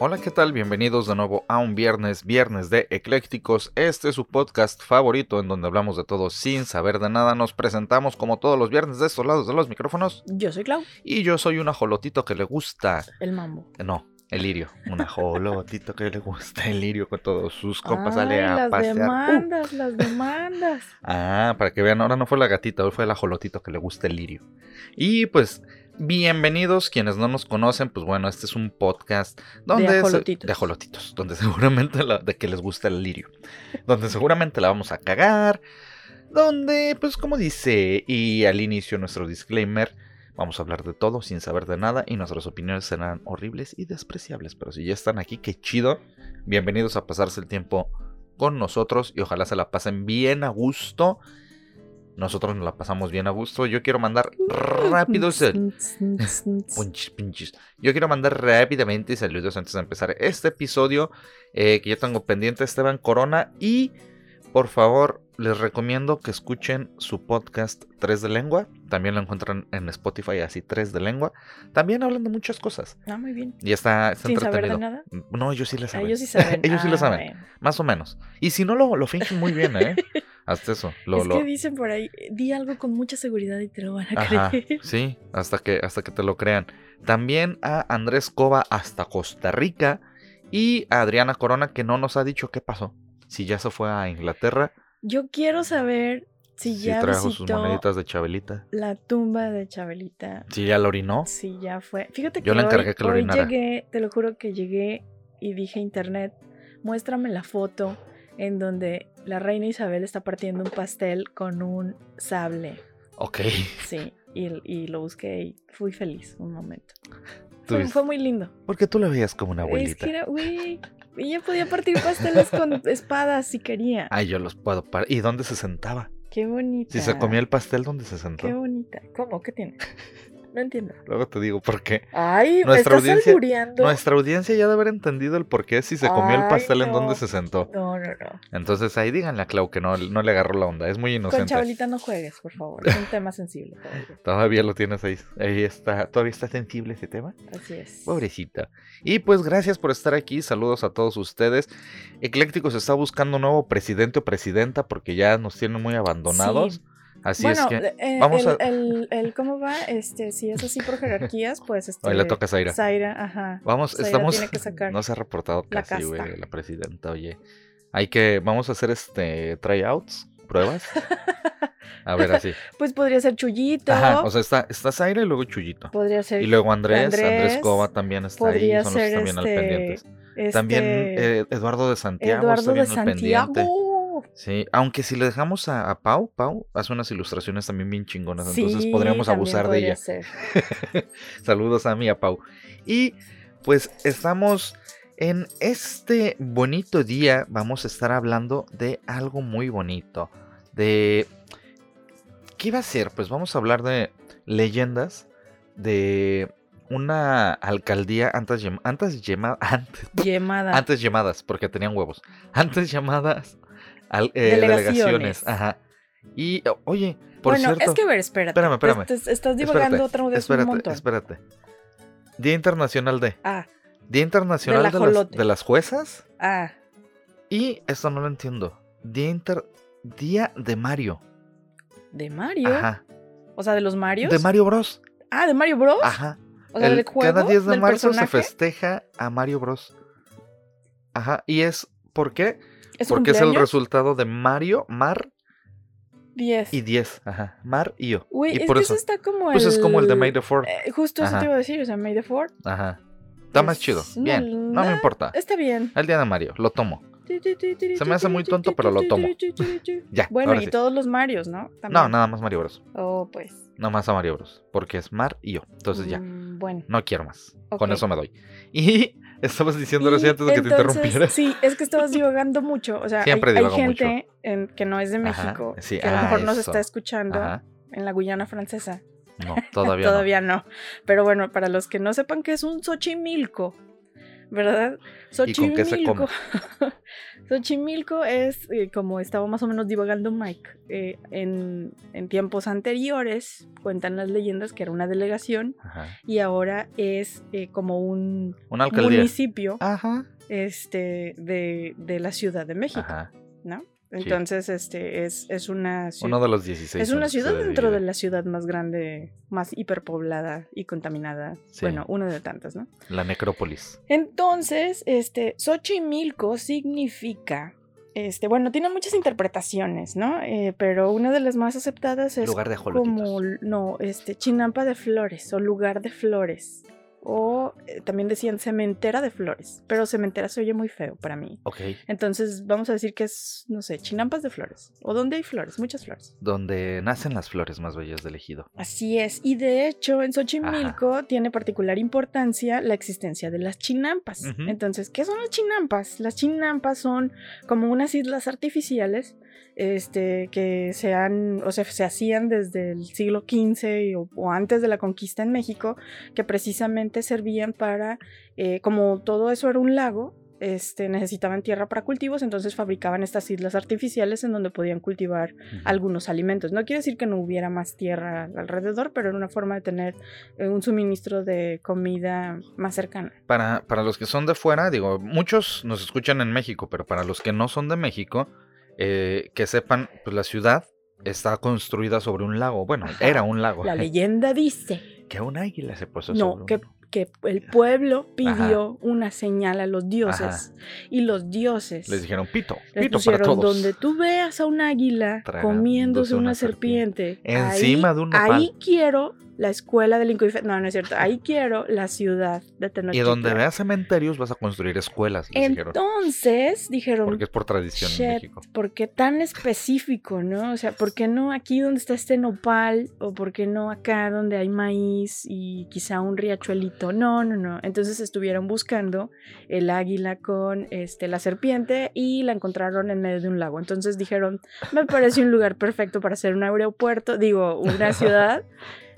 Hola, ¿qué tal? Bienvenidos de nuevo a un viernes, viernes de Eclécticos. Este es su podcast favorito en donde hablamos de todo sin saber de nada. Nos presentamos como todos los viernes de estos lados de los micrófonos. Yo soy Clau. Y yo soy un ajolotito que le gusta. El mambo. No, el lirio. Un ajolotito que le gusta el lirio con todos sus compas. Sale a las pasear. ¡Uh! demandas, las demandas. Ah, para que vean, ahora no fue la gatita, hoy fue el ajolotito que le gusta el lirio. Y pues, bienvenidos quienes no nos conocen, pues bueno, este es un podcast donde De se- ajolotitos. de ajolotitos, donde seguramente la- de que les gusta el lirio, donde seguramente la vamos a cagar, donde pues como dice y al inicio nuestro disclaimer, vamos a hablar de todo sin saber de nada y nuestras opiniones serán horribles y despreciables, pero si ya están aquí, qué chido, bienvenidos a pasarse el tiempo con nosotros y ojalá se la pasen bien a gusto. Nosotros nos la pasamos bien a gusto. Yo quiero mandar rápido sal- Punchis, pinchis. Yo quiero mandar rápidamente saludos antes de empezar este episodio eh, que yo tengo pendiente Esteban Corona y por favor les recomiendo que escuchen su podcast 3 de lengua. También lo encuentran en Spotify así 3 de lengua. También hablan de muchas cosas Ah, muy bien. y está, está Sin saber de entretenido. nada. No, ellos sí le Ah, saben. ellos sí saben. ellos sí Ah, le saben, más o menos. Y si no lo, lo fingen muy bien, ¿eh? Hasta eso. Lo, es lo- que dicen por ahí, di algo con mucha seguridad y te lo van a Ajá, creer. sí, hasta que, hasta que te lo crean. También a Andrés Cova hasta Costa Rica y a Adriana Corona que no nos ha dicho qué pasó. Si ya se fue a Inglaterra, Yo quiero saber si si ya trajo sus moneditas de Chabelita, la tumba de Chabelita. si ya la orinó. Si ya fue. Fíjate que Yo le encargué hoy, que lo hoy llegué, te lo juro que llegué y dije a internet, muéstrame la foto en donde la reina Isabel está partiendo un pastel con un sable. Ok, Sí, y, y lo busqué y fui feliz un momento. Fue, muy lindo. porque tú la veías como una Es abuelita. que era, güey, ella podía partir pasteles con espadas si quería. Ay, yo los puedo parar. ¿Y dónde se sentaba? Qué bonita. Si se comía el pastel, ¿dónde se sentó? Qué bonita. ¿Cómo? ¿Qué tiene? No entiendo. Luego te digo por qué. Ay, Nuestra ¿me estás audiencia-? Nuestra audiencia ya debe haber entendido el por qué si se comió el pastel en no. dónde se sentó. No, no, no. Entonces ahí díganle a Clau que no, no le agarró la onda. Es muy Con inocente. Chabelita no juegues, por favor. Es un tema sensible. todavía. Todavía lo tienes ahí. Ahí está. ¿Todavía está sensible ese tema? Así es. Pobrecita. Y pues gracias por estar aquí. Saludos a todos ustedes. Eclécticos está buscando un nuevo presidente o presidenta porque ya nos tienen muy abandonados. Sí. Así bueno, es que. eh, vamos el, a- el- el- ¿cómo va? Este, si es así por jerarquías, pues este. Hoy le toca Zaira. Zaira, ajá. Vamos, Zaira estamos. tiene que sacar No se ha reportado la casi, güey, la presidenta, oye. Hay que. Vamos a hacer este. Tryouts, pruebas. A ver, así. Pues podría ser Chuyito. Ajá, o sea, está, está Zaira y luego Chuyito. podría ser. Y luego Andrés, Andrés, Andrés, Cova también está ahí, podría son los que están bien al este, pendientes. este, También eh, Eduardo de Santiago Eduardo está de al pendiente. Sí, aunque si le dejamos a, a Pau, Pau hace unas ilustraciones también bien chingonas, entonces podríamos abusar de ella. ser. Saludos a mí, a Pau. Y pues estamos en este bonito día, vamos a estar hablando de algo muy bonito, de... ¿Qué iba a ser? Pues vamos a hablar de leyendas de una alcaldía antes, llam- antes, llama- antes, Llamada. antes llamadas, porque tenían huevos. Antes llamadas al- eh, Delegaciones. delegaciones. Ajá. Y, oye, por bueno, cierto. es que a ver, espérate. Espérame, espérame. Te- te- estás divagando otra vez espérate, un montón. espérate. Día Internacional de. Ah, Día Internacional de las, de las juezas. ah. Y esto no lo entiendo. Día Inter. Día de Mario. ¿De Mario? Ajá. O sea, de los Marios. De Mario Bros. Ah, ¿de Mario Bros? Ajá. O sea, El- del juego. cada 10 de marzo personaje. se festeja a Mario Bros. Ajá. Y es. ¿Por qué? ¿Es su Porque es el resultado de Mario, Mar 10. y 10. Ajá. Mar y yo. Güey, y es por que eso. eso está como Pues el... es como el de May the Fourth. Eh, justo eso te iba a decir, o sea, May the Fourth. Ajá. Está más chido. Bien. No me importa. Está bien. El día de Mario. Lo tomo. Se me hace muy tonto, pero lo tomo. Ya. Bueno, y sí. todos los Marios, ¿no? No, nada más Mario Bros. Oh, pues. No más a Mario Bros. Porque es Mar y yo. Entonces ya. Mm, Bueno. No quiero más. Con eso me doy. Y Estabas diciendo así antes de que te interrumpiera. Sí, es que estabas divagando mucho. O sea, Siempre hay, hay gente en- que no es de Ajá, México, sí, que a lo ah, mejor nos está escuchando Ajá. en la Guyana francesa. No, todavía, no. Todavía no. Pero bueno, para los que no sepan qué es un Xochimilco, ¿verdad? ¿Y con qué se come? Xochimilco es, eh, como estaba más o menos divagando Mike, eh, en, en tiempos anteriores, cuentan las leyendas que era una delegación Ajá. y ahora es eh, como un municipio Ajá. este, de, de la Ciudad de México, Ajá. ¿no? Entonces, este, es, es una ciudad. Uno de los 16. Es una ciudad dentro de la ciudad más grande, más hiperpoblada y contaminada. Sí. Bueno, una de tantas, ¿no? La necrópolis. Entonces, este, Xochimilco significa, este, bueno, tiene muchas interpretaciones, ¿no? Eh, pero una de las más aceptadas es Lugar de como, no, este, chinampa de flores o lugar de flores. O eh, también decían cementera de flores, pero cementera se oye muy feo para mí. Ok. Entonces vamos a decir que es, no sé, chinampas de flores. O donde hay flores, muchas flores. Donde nacen las flores más bellas del ejido. Así es, y de hecho en Xochimilco tiene particular importancia la existencia de las chinampas. Entonces, ¿qué son las chinampas? Las chinampas son como unas islas artificiales este, que se, han, o sea, se hacían desde el siglo XV o, o antes de la conquista en México, que precisamente servían para, eh, como todo eso era un lago, este, necesitaban tierra para cultivos, entonces fabricaban estas islas artificiales en donde podían cultivar algunos alimentos. No quiere decir que no hubiera más tierra alrededor, pero era una forma de tener eh, un suministro de comida más cercana. Para, para los que son de fuera, digo, muchos nos escuchan en México, pero para los que no son de México, eh, que sepan, pues la ciudad está construida sobre un lago. Bueno, Ajá. era un lago. La leyenda dice que un águila se posó No, sobre que, un- que el pueblo pidió una señal a los dioses y los dioses Les dijeron pito, les pito para todos. donde tú veas a un águila Tragándose comiéndose una, una serpiente, Encima ahí, de un nopal. ahí quiero la escuela del Incoife- no no es cierto ahí quiero la ciudad de Y Tenochtitlan donde veas cementerios vas a construir escuelas, dijeron. entonces dijeron Porque es por tradición en México. ¿por qué tan específico, no? O sea, ¿por qué no aquí donde está este nopal? ¿O por qué no acá donde hay maíz y quizá un riachuelito? No, no, no. Entonces estuvieron buscando el águila con este, la serpiente y la encontraron en medio de un lago. Entonces dijeron, me parece un lugar perfecto para hacer un aeropuerto, digo, una ciudad.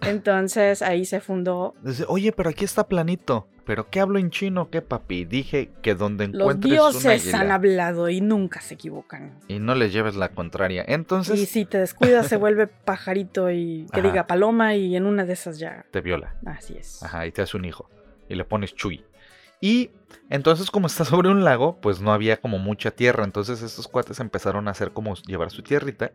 Entonces ahí se fundó. Oye, pero aquí está planito. ¿Pero qué hablo en chino? ¿Qué papi? Dije que donde Los encuentres un dioses han hablado y nunca se equivocan. y no le lleves la contraria. Entonces Y si te descuidas se vuelve pajarito y que Ajá. diga paloma y en una de esas ya. te viola. Así es. Ajá, y te hace un hijo. Y le pones Chuy. Y entonces, como está sobre un lago, pues no había como mucha tierra. Entonces, estos cuates empezaron a hacer como llevar su tierrita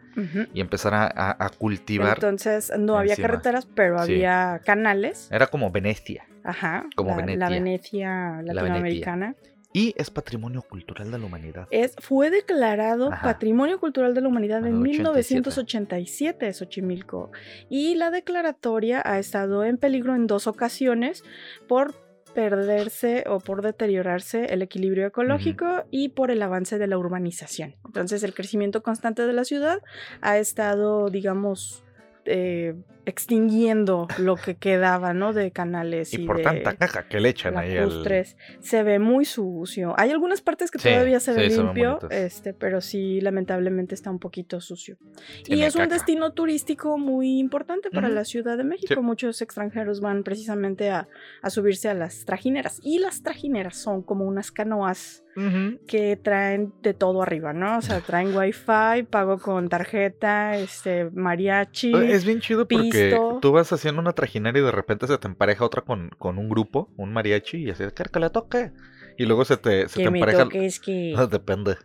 y empezar a, a- a cultivar. Entonces no había carreteras, pero Sí. había canales. Era como Venecia. Ajá. Como la, Venecia. la Venecia Venecia. latinoamericana. Y es patrimonio cultural de la humanidad. Es, fue declarado Ajá. Patrimonio Cultural de la Humanidad En en el 1987, Xochimilco. Y la declaratoria ha estado en peligro en dos ocasiones por perderse o por deteriorarse el equilibrio ecológico y por el avance de la urbanización. Entonces el crecimiento constante de la ciudad ha estado, digamos, eh, extinguiendo lo que quedaba, ¿no? De canales y, Y por de tanta caca que le echan ahí al. Se ve muy sucio. Hay algunas partes que Sí, todavía se sí, ve ven limpio, este, pero sí, lamentablemente está un poquito sucio. y Tiene es un caca. destino turístico muy importante para Ujú. la Ciudad de México. Sí. Muchos extranjeros van precisamente a, a subirse a las trajineras. Y las trajineras son como unas canoas Ujú. que traen de todo arriba, ¿no? O sea, traen wifi, pago con tarjeta, este, mariachi. Es bien chido porque pisto. tú vas haciendo una trajinera y de repente se te empareja otra con, con un grupo, un mariachi, y así, "Quiero que le toque. Y luego se te, se te que me empareja. que... Depende.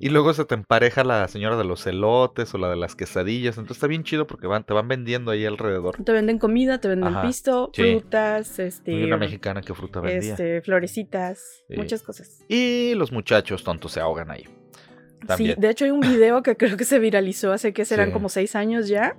Y luego se te empareja la señora de los elotes o la de las quesadillas. Entonces está bien chido porque van, te van vendiendo ahí alrededor. Te venden comida, te venden Ajá, pisto, sí. frutas, este, Y una mexicana que fruta vendía. este, florecitas, Sí. muchas cosas. Y los muchachos tontos se ahogan ahí. Sí, de hecho hay un video que creo que se viralizó hace que serán Sí. como seis años ya,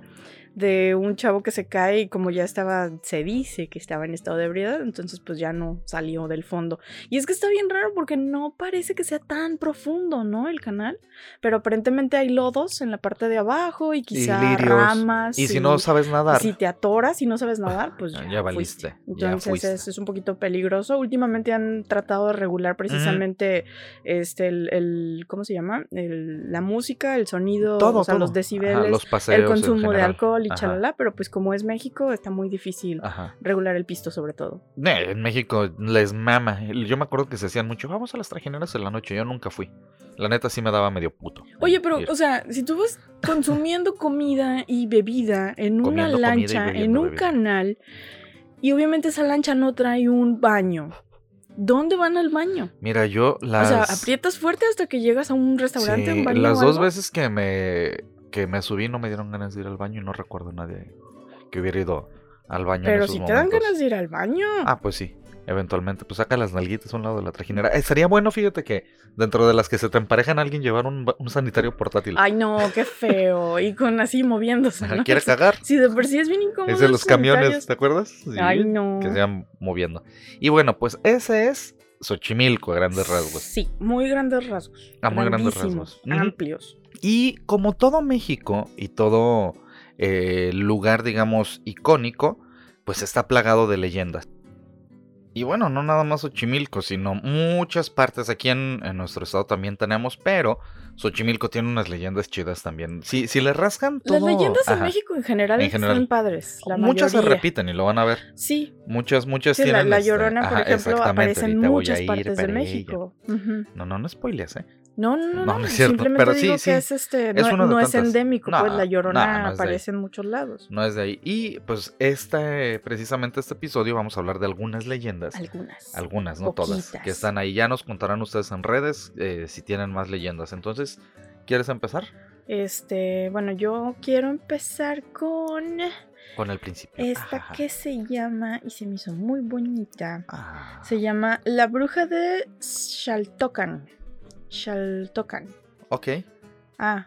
de un chavo que se cae y como ya estaba, se dice que estaba en estado de ebriedad, entonces pues ya no salió del fondo. Y es que está bien raro porque no parece que sea tan profundo, ¿no? El canal, pero aparentemente hay lodos en la parte de abajo y quizá ramas. Y si no sabes nadar. Si te atoras y no sabes nadar, pues ya, ya valiste. Entonces Es, es, un poquito peligroso. Últimamente han tratado de regular precisamente este el, ¿cómo se llama? El, la música, el sonido, o sea, los decibeles, el consumo de alcohol y chalala, pero pues como es México está muy difícil regular el pisto sobre todo. en México les mama. Yo me acuerdo que se hacían mucho, vamos a las trajineras en la noche, yo nunca fui. La neta sí me daba medio puto. Oye, pero, o sea, si tú vas consumiendo comida y bebida en una lancha, en un canal, y obviamente esa lancha no trae un baño. ¿Dónde van al baño? Mira, yo las... O sea, aprietas fuerte hasta que llegas a un restaurante, un baño. Las dos veces que me, que me subí no me dieron ganas de ir al baño y no recuerdo a nadie que hubiera ido al baño. Pero si te dan ganas de ir al baño. Ah, pues sí eventualmente, pues saca las nalguitas a un lado de la trajinera. Eh, sería bueno, fíjate que dentro de las que se te emparejan alguien llevar un, sanitario portátil. Ay, no, qué feo. Y con así moviéndose. ¿no? ¿Quiere cagar? Sí, de por sí es bien incómodo. Es de los camiones, ¿te acuerdas? Ay, no. Que se van moviendo. Y bueno, pues ese es Xochimilco a grandes rasgos. Sí, muy grandes rasgos. A muy grandes rasgos. Amplios. Y como todo México y todo eh, lugar, digamos, icónico, pues está plagado de leyendas. Y bueno, no nada más Xochimilco, sino muchas partes aquí en, nuestro estado también tenemos, pero Xochimilco tiene unas leyendas chidas también. Si, si le rascan todo... Las leyendas en México en general, son padres. muchas se repiten y lo van a ver. Sí. Muchas, muchas tienen... La, Llorona, por ejemplo, aparece en muchas partes de México. No, no, no spoileas, ¿eh? No, no, no, no, no es cierto. Simplemente pero digo sí, que es este, no, es endémico, pues la llorona aparece en muchos lados. No es de ahí. Y pues este, precisamente este episodio vamos a hablar de algunas leyendas. Algunas. Algunas, no todas. Que están ahí. Ya nos contarán ustedes en redes eh, si tienen más leyendas. Entonces, ¿quieres empezar? Este, bueno, yo quiero empezar con. Con el principio. Esta que se llama, y se me hizo muy bonita. Ah. Se llama La Bruja de Shaltocan. Shaltocan. Ok. Ah,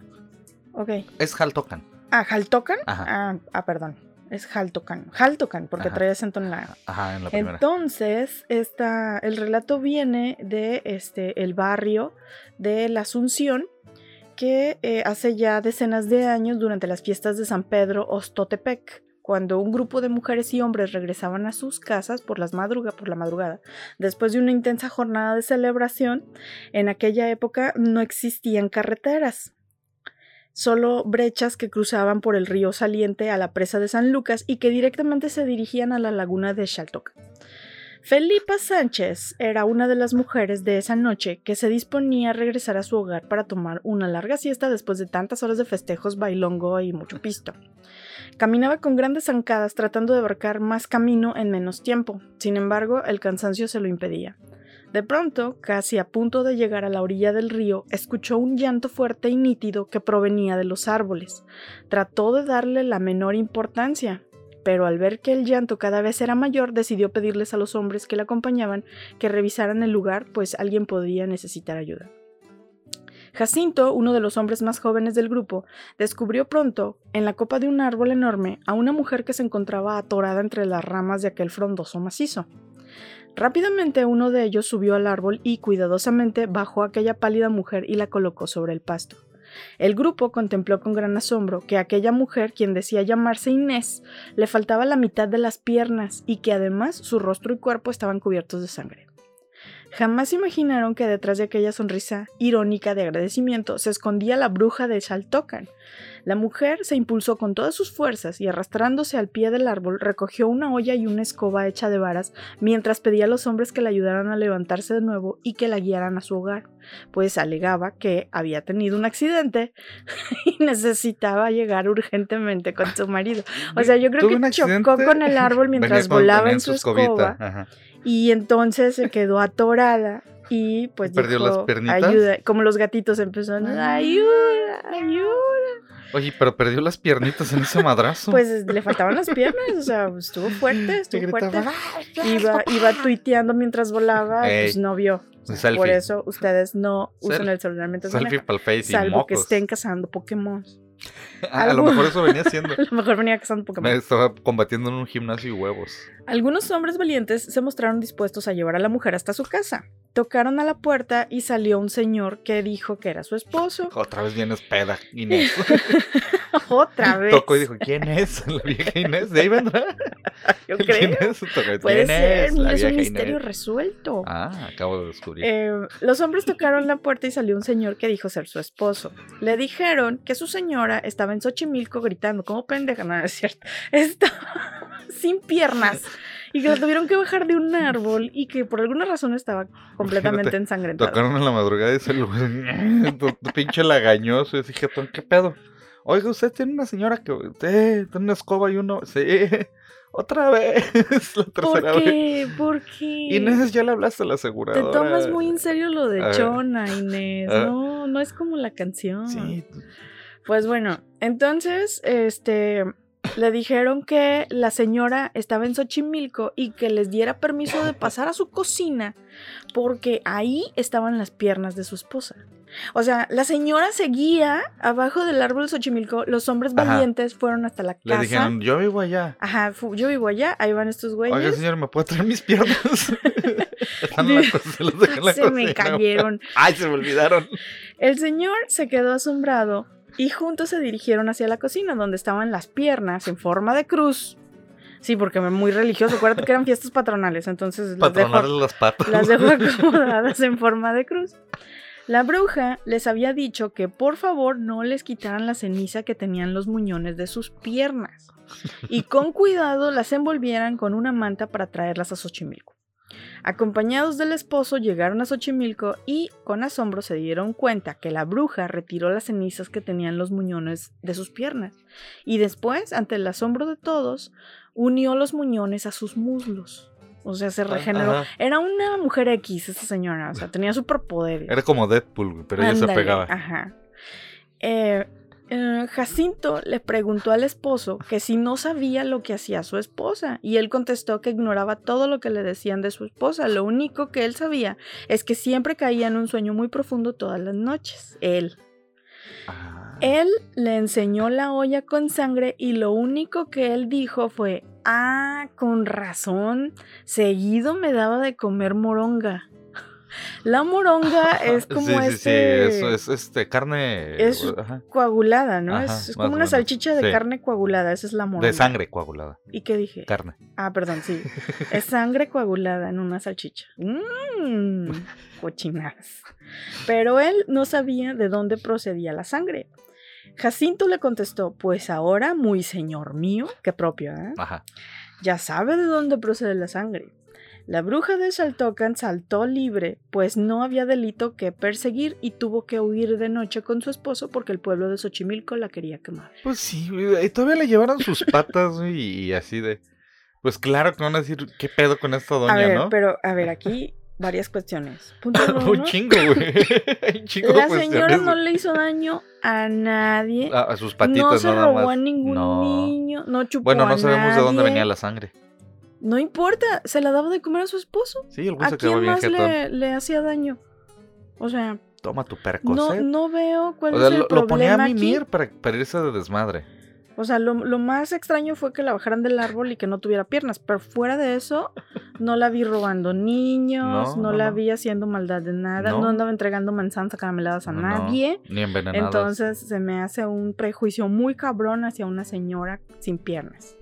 ok. Es Haltocan. Ah, Haltocan. Ah, ah, perdón. Es Haltocan. Haltocan, porque trae acento en la. Ajá, en la primera. Entonces, esta, el relato viene de este, el barrio de la Asunción, que eh, hace ya decenas de años, durante las fiestas de San Pedro Ostotepec, cuando un grupo de mujeres y hombres regresaban a sus casas por, la madrugada, después de una intensa jornada de celebración, en aquella época no existían carreteras, solo brechas que cruzaban por el río saliente a la presa de San Lucas y que directamente se dirigían a la laguna de Shaltoc. Felipa Sánchez era una de las mujeres de esa noche que se disponía a regresar a su hogar para tomar una larga siesta después de tantas horas de festejos, bailongo y mucho pisto. Caminaba con grandes zancadas tratando de abarcar más camino en menos tiempo. Sin embargo, el cansancio se lo impedía. De pronto, casi a punto de llegar a la orilla del río, escuchó un llanto fuerte y nítido que provenía de los árboles. Trató de darle la menor importancia, pero al ver que el llanto cada vez era mayor, decidió pedirles a los hombres que la acompañaban que revisaran el lugar, pues alguien podía necesitar ayuda. Jacinto, uno de los hombres más jóvenes del grupo, descubrió pronto, en la copa de un árbol enorme, a una mujer que se encontraba atorada entre las ramas de aquel frondoso macizo. Rápidamente uno de ellos subió al árbol y cuidadosamente bajó a aquella pálida mujer y la colocó sobre el pasto. El grupo contempló con gran asombro que aquella mujer, quien decía llamarse Inés, le faltaba la mitad de las piernas y que además su rostro y cuerpo estaban cubiertos de sangre. Jamás imaginaron que detrás de aquella sonrisa irónica de agradecimiento se escondía la bruja de Shaltocan. La mujer se impulsó con todas sus fuerzas y arrastrándose al pie del árbol recogió una olla y una escoba hecha de varas mientras pedía a los hombres que la ayudaran a levantarse de nuevo y que la guiaran a su hogar, pues alegaba que había tenido un accidente y necesitaba llegar urgentemente con su marido. O sea, yo creo que chocó con el árbol mientras volaba en su escoba. Y entonces se quedó atorada y pues perdió las pernitas. Ayuda, como los gatitos empezaron ayuda, ayuda. Oye, pero perdió las piernitas en ese madrazo. Pues le faltaban las piernas, o sea, estuvo fuerte, estuvo fuerte. Iba, iba tuiteando mientras volaba, pues no vio. Por eso ustedes no usan el celular mientras Selfie para el face Salvo que estén cazando Pokémon. Ah, a lo mejor eso venía haciendo. A lo mejor venía cazando Pokémon. Me estaba combatiendo en un gimnasio y huevos. Algunos hombres valientes se mostraron dispuestos a llevar a la mujer hasta su casa. Tocaron a la puerta y salió un señor que dijo que era su esposo. Otra vez vienes peda, Inés. Otra vez. Tocó y dijo, ¿quién es? La vieja Inés. ¿De ahí vendrá? Yo ¿Quién creo. es? Tocó, Puede "¿Quién ser, es? La es un misterio Inés". resuelto. Ah, acabo de descubrir. Eh, los hombres tocaron la puerta y salió un señor que dijo ser su esposo. Le dijeron que su señora estaba en Xochimilco gritando, como pendeja, no es cierto. Estaba sin piernas y que la tuvieron que bajar de un árbol y que por alguna razón estaba completamente Imagínate, ensangrentada. Tocaron en la madrugada y se lo tu, tu pinche lagañoso. Y dije, ¿qué pedo? Oiga, usted tiene una señora que eh, tiene una escoba y uno. Sí, otra vez. La ¿Por tercera vez. qué? ¿Por qué? Inés, ya le hablaste a la Te aseguradora. tomas muy en serio lo de. Chona, Inés. Ah. No, no es como la canción. Sí, Pues bueno, entonces, este, le dijeron que la señora estaba en Xochimilco y que les diera permiso de pasar a su cocina porque ahí estaban las piernas de su esposa. O sea, la señora seguía abajo del árbol de Xochimilco, los hombres Ajá. valientes fueron hasta la le casa. dijeron, yo vivo allá. Ajá, yo vivo allá, ahí van estos Oiga, güeyes. señor, ¿me puede traer mis piernas? Están en la co- se las dejé en la Se me cayeron. Ay, se me olvidaron. El señor se quedó asombrado y juntos se dirigieron hacia la cocina donde estaban las piernas en forma de cruz. Sí, porque muy religioso. Acuérdate que eran fiestas patronales, entonces las dejo, las patas. las dejo acomodadas en forma de cruz. La bruja les había dicho que por favor no les quitaran la ceniza que tenían los muñones de sus piernas y con cuidado las envolvieran con una manta para traerlas a Xochimilco. Acompañados del esposo llegaron a Xochimilco y con asombro se dieron cuenta que la bruja retiró las cenizas que tenían los muñones de sus piernas y después, ante el asombro de todos, unió los muñones a sus muslos. O sea, se regeneró. Ajá. Era una mujer X esa señora, o sea, tenía superpoderes. Era como Deadpool, pero ella se pegaba. Ajá. Eh, eh, Jacinto le preguntó al esposo que si no sabía lo que hacía su esposa y él contestó que ignoraba todo lo que le decían de su esposa. Lo único que él sabía es que siempre caía en un sueño muy profundo todas las noches. Él. Ah. Él le enseñó la olla con sangre y lo único que él dijo fue, ah, con razón, seguido me daba de comer moronga. La moronga es como sí, sí, este... sí, eso es este, carne. Es- ajá, coagulada, ¿no? Ajá, es como una salchicha de carne coagulada, esa es la moronga. de sangre coagulada. ¿Y qué dije? Carne. Ah, perdón, sí. Es sangre coagulada en una salchicha. Mmm, cochinadas. Pero él no sabía de dónde procedía la sangre. Jacinto le contestó, pues ahora, muy señor mío, qué propio, ¿eh? Ajá. Ya sabe de dónde procede la sangre. La bruja de Xaltocan saltó libre, pues no había delito que perseguir y tuvo que huir de noche con su esposo porque el pueblo de Xochimilco la quería quemar. Pues sí, güey, y todavía le llevaron sus patas, güey, y así de. Pues claro que van a decir, ¿qué pedo con esta doña, a ver, no? pero a ver, aquí varias cuestiones. Punto Un uno, chingo, güey. Un chingo de La señora no güey. le hizo daño a nadie. A, a sus patitas, no se robó a ningún No. niño, no chupó Bueno, a no sabemos de dónde venía la sangre. No importa, se la daba de comer a su esposo. Sí, el ¿A se quedó quién bien más le, le hacía daño? O sea, Toma tu no, percocet. no veo cuál o sea, es el lo, lo ponía a mimir para, para irse de desmadre. O sea, lo, lo más extraño fue que la bajaran del árbol y que no tuviera piernas. Pero fuera de eso, no la vi robando niños, No, no, no, la no. vi haciendo maldad de nada, no, No. andaba entregando manzanas carameladas a No, no, nadie. Ni envenenadas. Entonces se me hace un prejuicio muy cabrón hacia una señora sin piernas.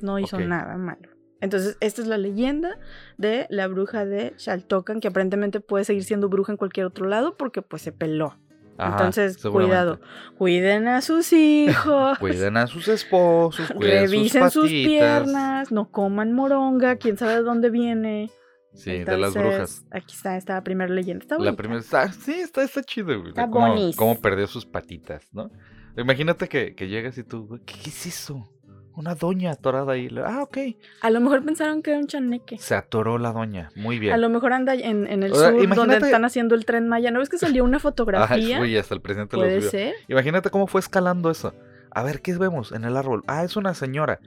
No hizo nada malo. Entonces, esta es la leyenda de la bruja de Xaltocan, que aparentemente puede seguir siendo bruja en cualquier otro lado porque pues se peló. Ajá, Entonces, cuidado. Cuiden a sus hijos. Cuiden a sus esposos, cuiden Revisen sus sus, piernas, no coman moronga, quién sabe de dónde viene. Sí, de las brujas. Aquí está esta primera leyenda. Está La primera está, sí, está, está chido, güey. Está cómo, perdió sus patitas, ¿no? Imagínate que, que llegas y tú, güey, ¿qué, qué es eso? Una doña atorada ahí. Le- Ah, ok. A lo mejor pensaron que era un chaneque. Se atoró la doña. Muy bien. A lo mejor anda en, en el O sea, sur donde imagínate- están haciendo el tren Maya. ¿No ves que salió una Ay, fotografía? güey, hasta el presidente Puede ser. Imagínate cómo fue escalando eso. A ver, ¿qué vemos en el árbol? Ah, es una señora.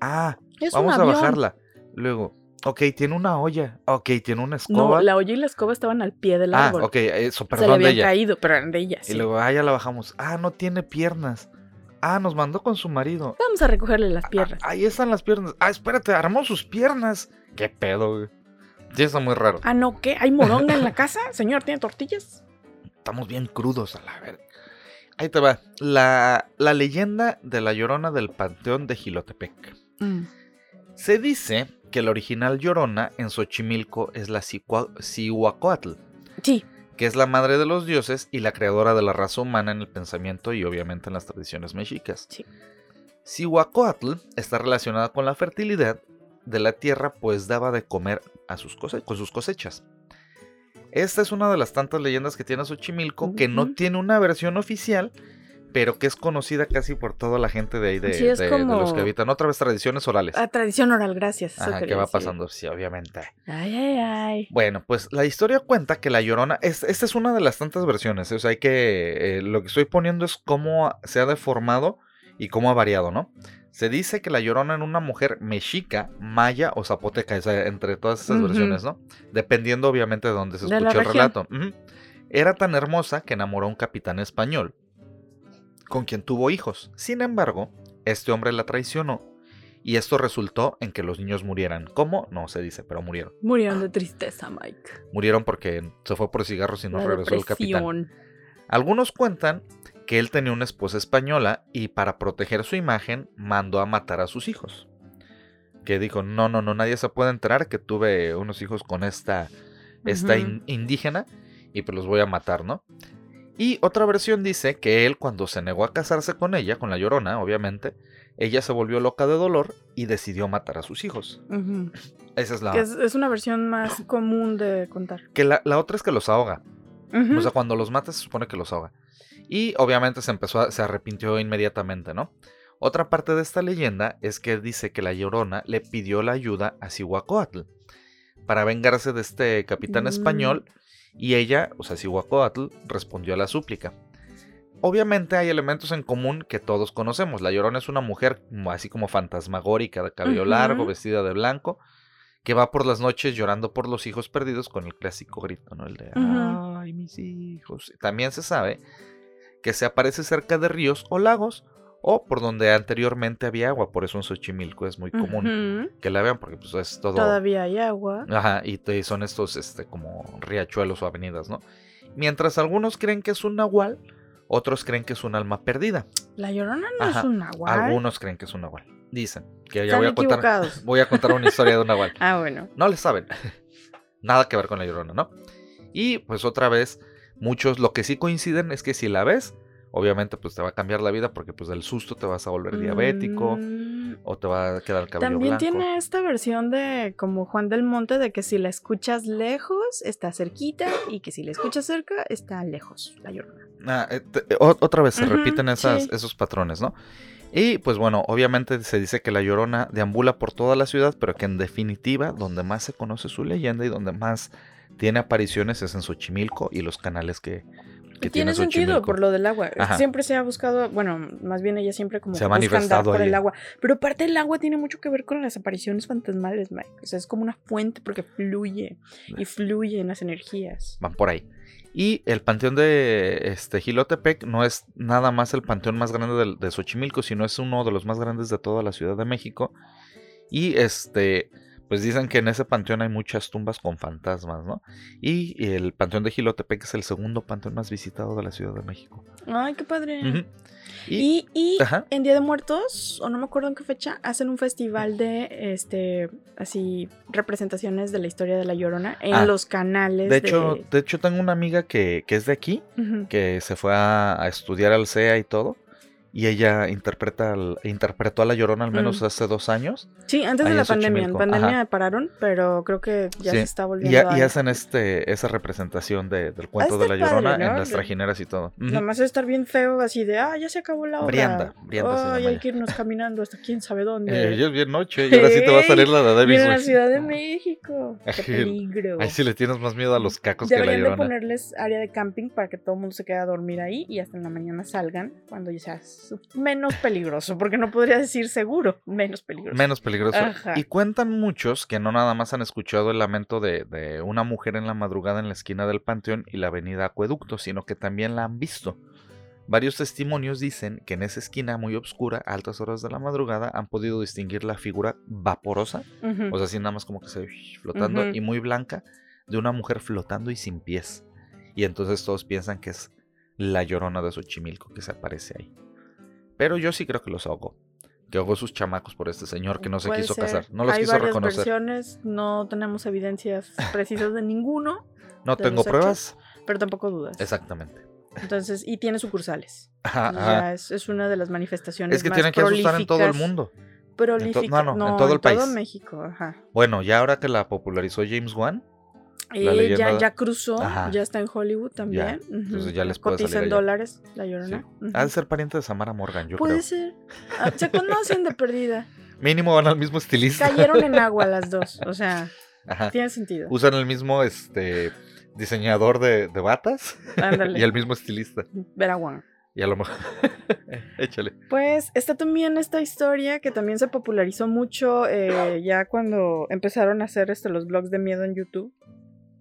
Ah, Es vamos a bajarla. Luego, ok, tiene una olla. Ok, tiene una No, escoba. la olla y la escoba estaban al pie del ah, árbol. ok, eso, Se le perdón de habían ella. caído, pero de ella. Y luego, ah, ya la bajamos. Ah, no tiene piernas. Ah, nos mandó con su marido. Vamos a recogerle las Ah, piernas. ahí están las piernas. Ah, espérate, armó sus piernas. ¿Qué pedo, güey? Sí, está muy raro. Ah, no, ¿qué? ¿Hay moronga en la casa? Señor, ¿tiene tortillas? Estamos bien crudos a la verga. Ahí te va. La, la leyenda de la llorona del panteón de Gilotepec. Mm. Se dice que la original llorona en Xochimilco es la Cihuacóatl, Sí. Que es la madre de los dioses y la creadora de la raza humana en el pensamiento y obviamente en las tradiciones mexicas. Sí. Cihuacóatl está relacionada con la fertilidad de la tierra, pues daba de comer a sus con sus cosechas. Esta es una de las tantas leyendas que tiene Xochimilco, que no tiene una versión oficial, pero que es conocida casi por toda la gente de ahí, de, Sí, es de- de como- los que habitan. Otra vez tradiciones orales. Ah, tradición oral, gracias. Ajá, ¿qué va pasando? Sí, obviamente. Ay, ay, ay. Bueno, pues la historia cuenta que la Llorona, es- esta es una de las tantas versiones, o sea, hay que, eh, lo que estoy poniendo es cómo se ha deformado y cómo ha variado, ¿no? Se dice que la Llorona era una mujer mexica, maya o zapoteca, o sea, entre todas esas versiones, ¿no? Dependiendo obviamente de dónde se escucha el región. relato. Era tan hermosa que enamoró a un capitán español, con quien tuvo hijos. Sin embargo, este hombre la traicionó y esto resultó en que los niños murieran. ¿Cómo? No se dice, pero murieron. Murieron de tristeza, Mike. Murieron porque se fue por cigarros y no La regresó el capitán. depresión. Algunos cuentan que él tenía una esposa española y para proteger su imagen mandó a matar a sus hijos. Que dijo, no, no, no, nadie se puede enterar que tuve unos hijos con esta, esta in- indígena y pues los voy a matar, ¿no? Y otra versión dice que él cuando se negó a casarse con ella, con la llorona, obviamente, ella se volvió loca de dolor y decidió matar a sus hijos. Esa es la... Que es, es una versión más común de contar. Que la, la otra es que los ahoga. O sea, cuando los mata se supone que los ahoga. Y obviamente se empezó a- se arrepintió inmediatamente, ¿no? Otra parte de esta leyenda es que dice que la Llorona le pidió la ayuda a Cihuacóatl para vengarse de este capitán Mm. español y ella, o sea, Cihuacóatl, respondió a la súplica. Obviamente hay elementos en común que todos conocemos. La Llorona es una mujer así como fantasmagórica, de cabello largo, vestida de blanco, que va por las noches llorando por los hijos perdidos con el clásico grito, ¿no? El de. ¡Ay, mis hijos! También se sabe que se aparece cerca de ríos o lagos o por donde anteriormente había agua, por eso en Xochimilco es muy común que la vean porque pues es todo... Todavía hay agua. Ajá, y te- son estos este, como riachuelos o avenidas, ¿no? Mientras algunos creen que es un nahual, otros creen que es un alma perdida. La llorona no Ajá, es un nahual. Algunos creen que es un nahual. Dicen que ya Están voy a contar. Voy a contar una historia de un nahual. Ah, bueno. No le saben. Nada que ver con la llorona, ¿no? Y pues otra vez, muchos lo que sí coinciden es que si la ves, obviamente pues te va a cambiar la vida porque pues del susto te vas a volver diabético Mm, o te va a quedar el cabello También blanco. tiene esta versión de como Juan del Monte de que si la escuchas lejos está cerquita y que si la escuchas cerca está lejos la llorona. Ah, eh, te- eh, o- otra vez se repiten esas, sí. esos patrones, ¿no? Y pues bueno, obviamente se dice que la Llorona deambula por toda la ciudad, pero que en definitiva donde más se conoce su leyenda y donde más tiene apariciones es en Xochimilco y los canales que, que tiene tiene sentido por lo del agua. Ajá. Siempre se ha buscado, bueno, más bien ella siempre como Se ha manifestado por el agua. Pero aparte el agua tiene mucho que ver con las apariciones fantasmales, Mike. O sea, es como una fuente porque fluye y fluyen las energías. Van por ahí. Y el panteón de este, Gilotepec no es nada más el panteón más grande del- de, Xochimilco, sino es uno de los más grandes de toda la Ciudad de México. Y este, pues dicen que en ese panteón hay muchas tumbas con fantasmas, ¿no? Y el panteón de Gilotepec es el segundo panteón más visitado de la Ciudad de México. Ay, qué padre. Y, Y, en Día de Muertos, o no me acuerdo en qué fecha, hacen un festival de este así representaciones de la historia de la Llorona en Ah, los canales. de hecho, de hecho tengo una amiga que, que es de aquí, que se fue a, a estudiar al CEA y todo. Y ella interpreta al- interpretó a la Llorona al menos Mm. hace dos años. Sí, antes de la pandemia. En pandemia ajá. pararon, pero creo que ya Sí, se está Y, volviendo. y a- hacen este, esa representación de- del cuento de la Llorona padre, ¿no? en las trajineras y todo. Nada más estar bien feo, así de, ah, ya se acabó la obra. Brianda, Brianda se llama hay que irnos caminando hasta quién sabe dónde. Eh, ya es bien noche y ahora sí te va a salir la de Y Davis. en la. Ciudad de México. Qué peligro. Ahí sí le tienes más miedo a los cacos que a la Deberían de Llorona. ponerles área de camping para que todo el mundo se quede a dormir ahí y hasta en la mañana salgan cuando ya sea menos peligroso, porque no podría decir seguro, menos peligroso. Menos peligroso. Ajá. Y cuentan muchos que no nada más han escuchado el lamento de, de una mujer en la madrugada en la esquina del panteón y la avenida Acueducto, sino que también la han visto. Varios testimonios dicen que en esa esquina muy oscura, a altas horas de la madrugada, han podido distinguir la figura vaporosa, o sea, así nada más como que se flotando, y muy blanca, de una mujer flotando y sin pies. Y entonces todos piensan que es la llorona de Xochimilco que se aparece ahí. Pero yo sí creo que los ahogó. Que ahogó sus chamacos por este señor que no se Puede quiso ser. casar. No los Hay quiso varias reconocer. versiones, no tenemos evidencias precisas de ninguno, No de tengo los pruebas. pero tampoco dudas. Exactamente. Entonces, y tiene sucursales. Ajá, Entonces, ajá. ya es, es una de las manifestaciones Es que más tienen que asustar en todo el prolíficas- mundo. Prolíficas. no, no, en todo el país. México, ajá. Bueno, ya ahora que la popularizó James Wan, Eh, ya, ya cruzó, Ajá. ya está en Hollywood también. ujú. entonces ya les puede Cotiza en dólares, la sí. llorona. ha de ser pariente de Samara Morgan, yo Puede creo. ser. Ah, se conocen de perdida. Mínimo van al mismo estilista. Cayeron en agua las dos. O sea, Ajá. tiene sentido. Usan el mismo este diseñador de, de batas Ándale. y el mismo estilista. Vera Wang. Y a lo mejor. Échale. Pues está también esta historia que también se popularizó mucho eh, ya cuando empezaron a hacer este, los blogs de miedo en YouTube,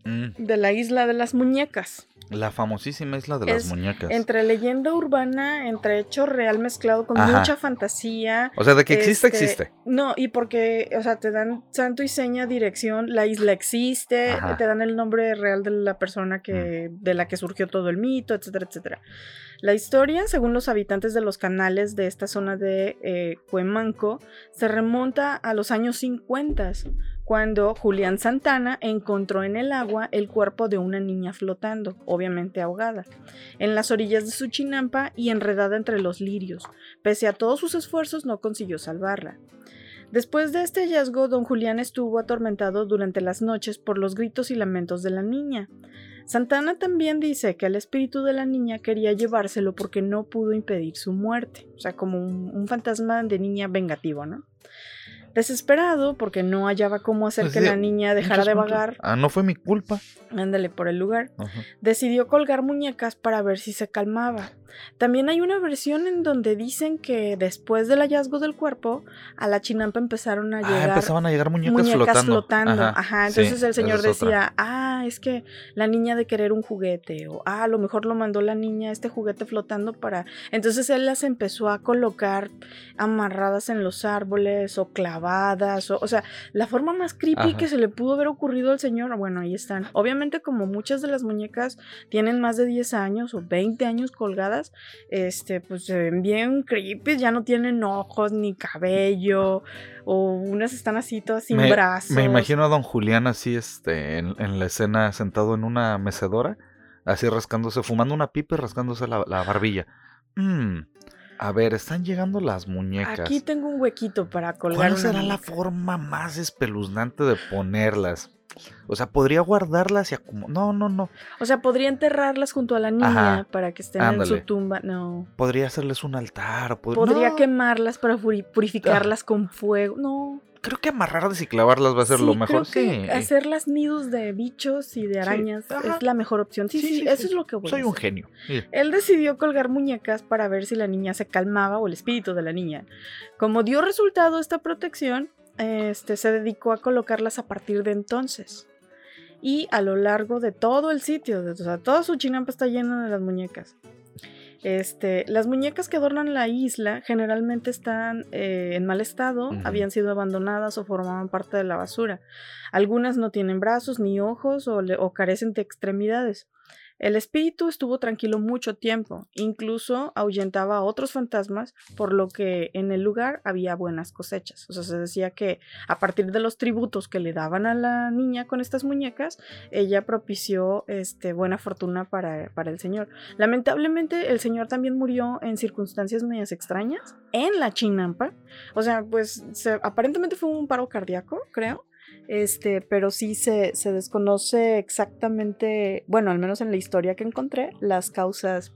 Mm, de la isla de las muñecas. la famosísima isla de las muñecas. Entre leyenda urbana, entre hecho real mezclado con Ajá. mucha fantasía. O sea, de que existe, Este, existe. No, y porque, o sea, te dan santo y seña, dirección, la isla existe, Ajá. te dan el nombre real de la persona que, de la que surgió todo el mito, etcétera, etcétera. La historia, según los habitantes de los canales de esta zona de eh, Cuemanco, se remonta a los años 50, cuando Julián Santana encontró en el agua el cuerpo de una niña flotando, obviamente ahogada, en las orillas de su chinampa y enredada entre los lirios. Pese a todos sus esfuerzos, no consiguió salvarla. Después de este hallazgo, don Julián estuvo atormentado durante las noches por los gritos y lamentos de la niña. Santana también dice que el espíritu de la niña quería llevárselo porque no pudo impedir su muerte, o sea, como un, un fantasma de niña vengativo, ¿no? Desesperado porque no hallaba cómo hacer Pues que sí, la niña dejara de puntos. vagar, Ah, no fue mi culpa. ándale por el lugar, Ajá. decidió colgar muñecas para ver si se calmaba. También hay una versión en donde dicen que después del hallazgo del cuerpo, a la chinampa empezaron a Ah, llegar empezaban a llegar muñecas, muñecas flotando. flotando. Ajá, entonces el señor otra. decía, ah, es que la niña de querer un juguete, o ah, a lo mejor lo mandó la niña este juguete flotando para... Entonces él las empezó a colocar amarradas en los árboles o clavadas, o, o sea, la forma más creepy Ajá. que se le pudo haber ocurrido al señor, bueno, ahí están. Obviamente como muchas de las muñecas tienen más de 10 años o 20 años colgadas, este, pues se ven bien creepy, ya no tienen ojos ni cabello, o unas están así todas sin me, brazos. me imagino a don Julián así, este, en, en la escena sentado en una mecedora, así rascándose, fumando una pipa y rascándose la, la barbilla. Mm, a ver, están llegando las muñecas. Aquí tengo un huequito para colgar. ¿Cuál será la forma más espeluznante de ponerlas? O sea, podría guardarlas y acomodar. No, no, no. O sea, podría enterrarlas junto a la niña Ajá, para que estén en su tumba. No. Podría hacerles un altar. pod- Podría No, quemarlas para puri- purificarlas con fuego. No. Creo que amarrarlas y clavarlas va a ser Sí, lo mejor. creo que Sí. Hacerlas nidos de bichos y de arañas es la mejor opción. Sí, sí, eso es lo que voy a Soy un hacer. genio. Sí. Él decidió colgar muñecas para ver si la niña se calmaba o el espíritu de la niña. Como dio resultado esta protección, este, se dedicó a colocarlas a partir de entonces. Y a lo largo de todo el sitio, o sea, toda su chinampa está llena de las muñecas. Este, las muñecas que adornan la isla generalmente están eh, en mal estado, habían sido abandonadas o formaban parte de la basura. Algunas no tienen brazos ni ojos o carecen de extremidades. El espíritu estuvo tranquilo mucho tiempo, incluso ahuyentaba a otros fantasmas, por lo que en el lugar había buenas cosechas. O sea, se decía que a partir de los tributos que le daban a la niña con estas muñecas, ella propició este, buena fortuna para, el señor. Lamentablemente, el señor también murió en circunstancias medias extrañas, en la chinampa. O sea, pues se- aparentemente fue un paro cardíaco, creo. Este, pero sí se, se desconoce exactamente, bueno, al menos en la historia que encontré, las causas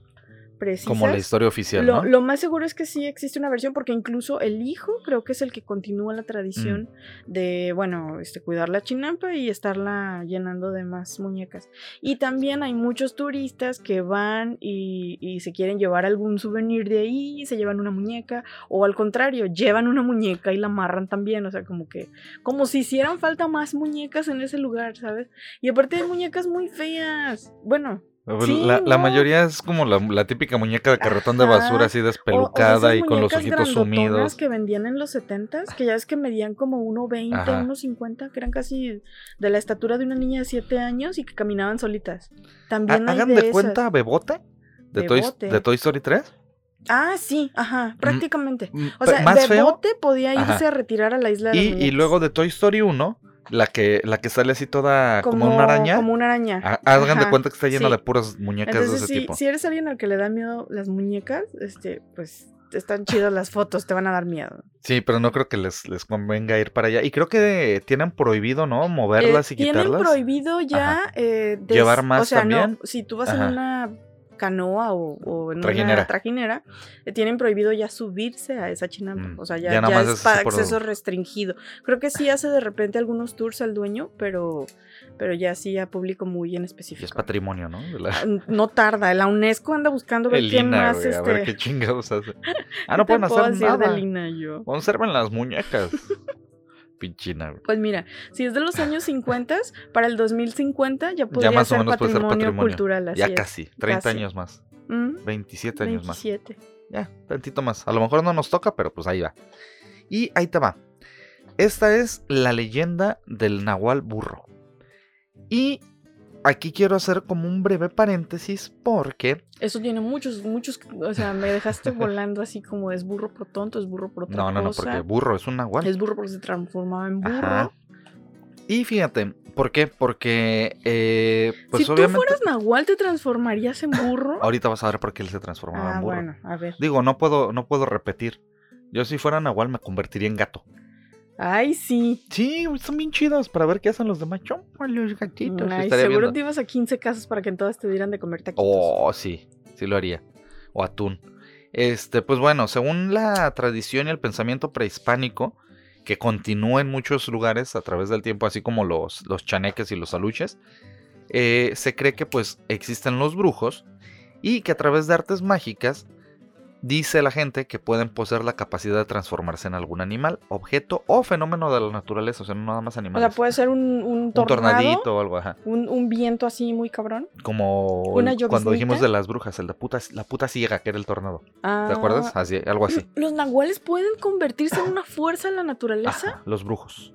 precisas. Como la historia oficial, Lo, ¿no? lo más seguro es que sí existe una versión, porque incluso el hijo creo que es el que continúa la tradición Mm. de, bueno, este, cuidar la chinampa y estarla llenando de más muñecas. Y también hay muchos turistas que van y, y se quieren llevar algún souvenir de ahí, se llevan una muñeca, o al contrario, llevan una muñeca y la amarran también, o sea, como que, como si hicieran falta más muñecas en ese lugar, ¿sabes? Y aparte hay muñecas muy feas. Bueno, Sí, la, la no. mayoría es como la, la típica muñeca de carretón de basura así O- o despelucada esas y con los ojitos sumidos. que vendían en los 70s, que ya es que medían como 1.20, Ajá. 1.50, que eran casi de la estatura de una niña de 7 años y que caminaban solitas. Ha- También hay Hagan de, de, cuenta Bebote de Toy, Bebote. de Toy Story 3. Ah, sí, ajá, prácticamente. Mm, O sea, más feo. Bebote podía irse Ajá. a retirar a la isla de Y, y luego de Toy Story 1, la que, la que sale así toda como, una araña. Como una araña. ha- Hagan de cuenta que está llena sí. de puras muñecas Entonces, de ese si, tipo. si eres alguien al que le da miedo las muñecas, este, pues están chidas las fotos, te van a dar miedo. Sí, pero no creo que les, les convenga ir para allá. Y creo que tienen prohibido, ¿no? Moverlas Eh, y Tienen quitarlas. prohibido ya eh, des- Llevar más o sea, también. no, si tú vas Ajá. en una canoa o, o en Trajinera. una trajinera, eh, tienen prohibido ya subirse a esa chinampa. Mm, O sea, ya, es es para por- acceso restringido. Creo que sí hace de repente algunos tours al dueño, pero, pero ya sí a público muy en Y es específico. patrimonio, ¿no? La- Ah, No tarda, la UNESCO anda buscando ver quién más güey, a ver este. qué chingados hace. Ah, ¿qué no pueden hacer nada. de Lina yo? Conserven las muñecas. Pinchina, güey. Pues mira, si es de los años 50, para el 2050 ya podría más o ser, menos puede ser patrimonio patrimonio. cultural. Así Ya es. casi, 30 casi. años más. Mm, 27 años más. 27. Ya, tantito más. A lo mejor no nos toca, pero pues ahí va. Y ahí te va. Esta es la leyenda del Nahual Burro. Y aquí quiero hacer como un breve paréntesis porque... Eso tiene muchos, muchos, o sea, me dejaste volando así como es burro por tonto, es burro por otra No, no, no, porque burro es un Nahual. Es burro porque se transformaba en burro. Ajá. Y fíjate, ¿por qué? Porque, eh, pues si obviamente... tú fueras nahual, ¿te transformarías en burro? Ahorita vas a ver por qué él se transformaba ah, en burro. bueno, a ver. Digo, no puedo, no puedo repetir. Yo si fuera Nahual me convertiría en gato. Ay, sí. Sí, son bien chidos para ver qué hacen los demás. Chompa, los gatitos. Ay, estaría seguro viendo. te ibas a 15 casas para que en todas te dieran de comer taquitos. Oh, sí, sí lo haría. O atún. Este, pues bueno, según la tradición y el pensamiento prehispánico, que continúa en muchos lugares a través del tiempo, así como los, los chaneques y los aluches, eh, se cree que pues existen los brujos y que a través de artes mágicas dice la gente que pueden poseer la capacidad de transformarse en algún animal, objeto o fenómeno de la naturaleza, o sea, no nada más o animales. sea, puede ser un, un un tornado, tornadito o algo, ajá. un, un viento así muy cabrón. Como Una cuando dijimos de las brujas, el de puta, la puta ciega, que era el tornado. Ah, ¿Te acuerdas? Así, algo así. ¿Los nahuales pueden convertirse en una fuerza en la naturaleza? Ajá, los brujos.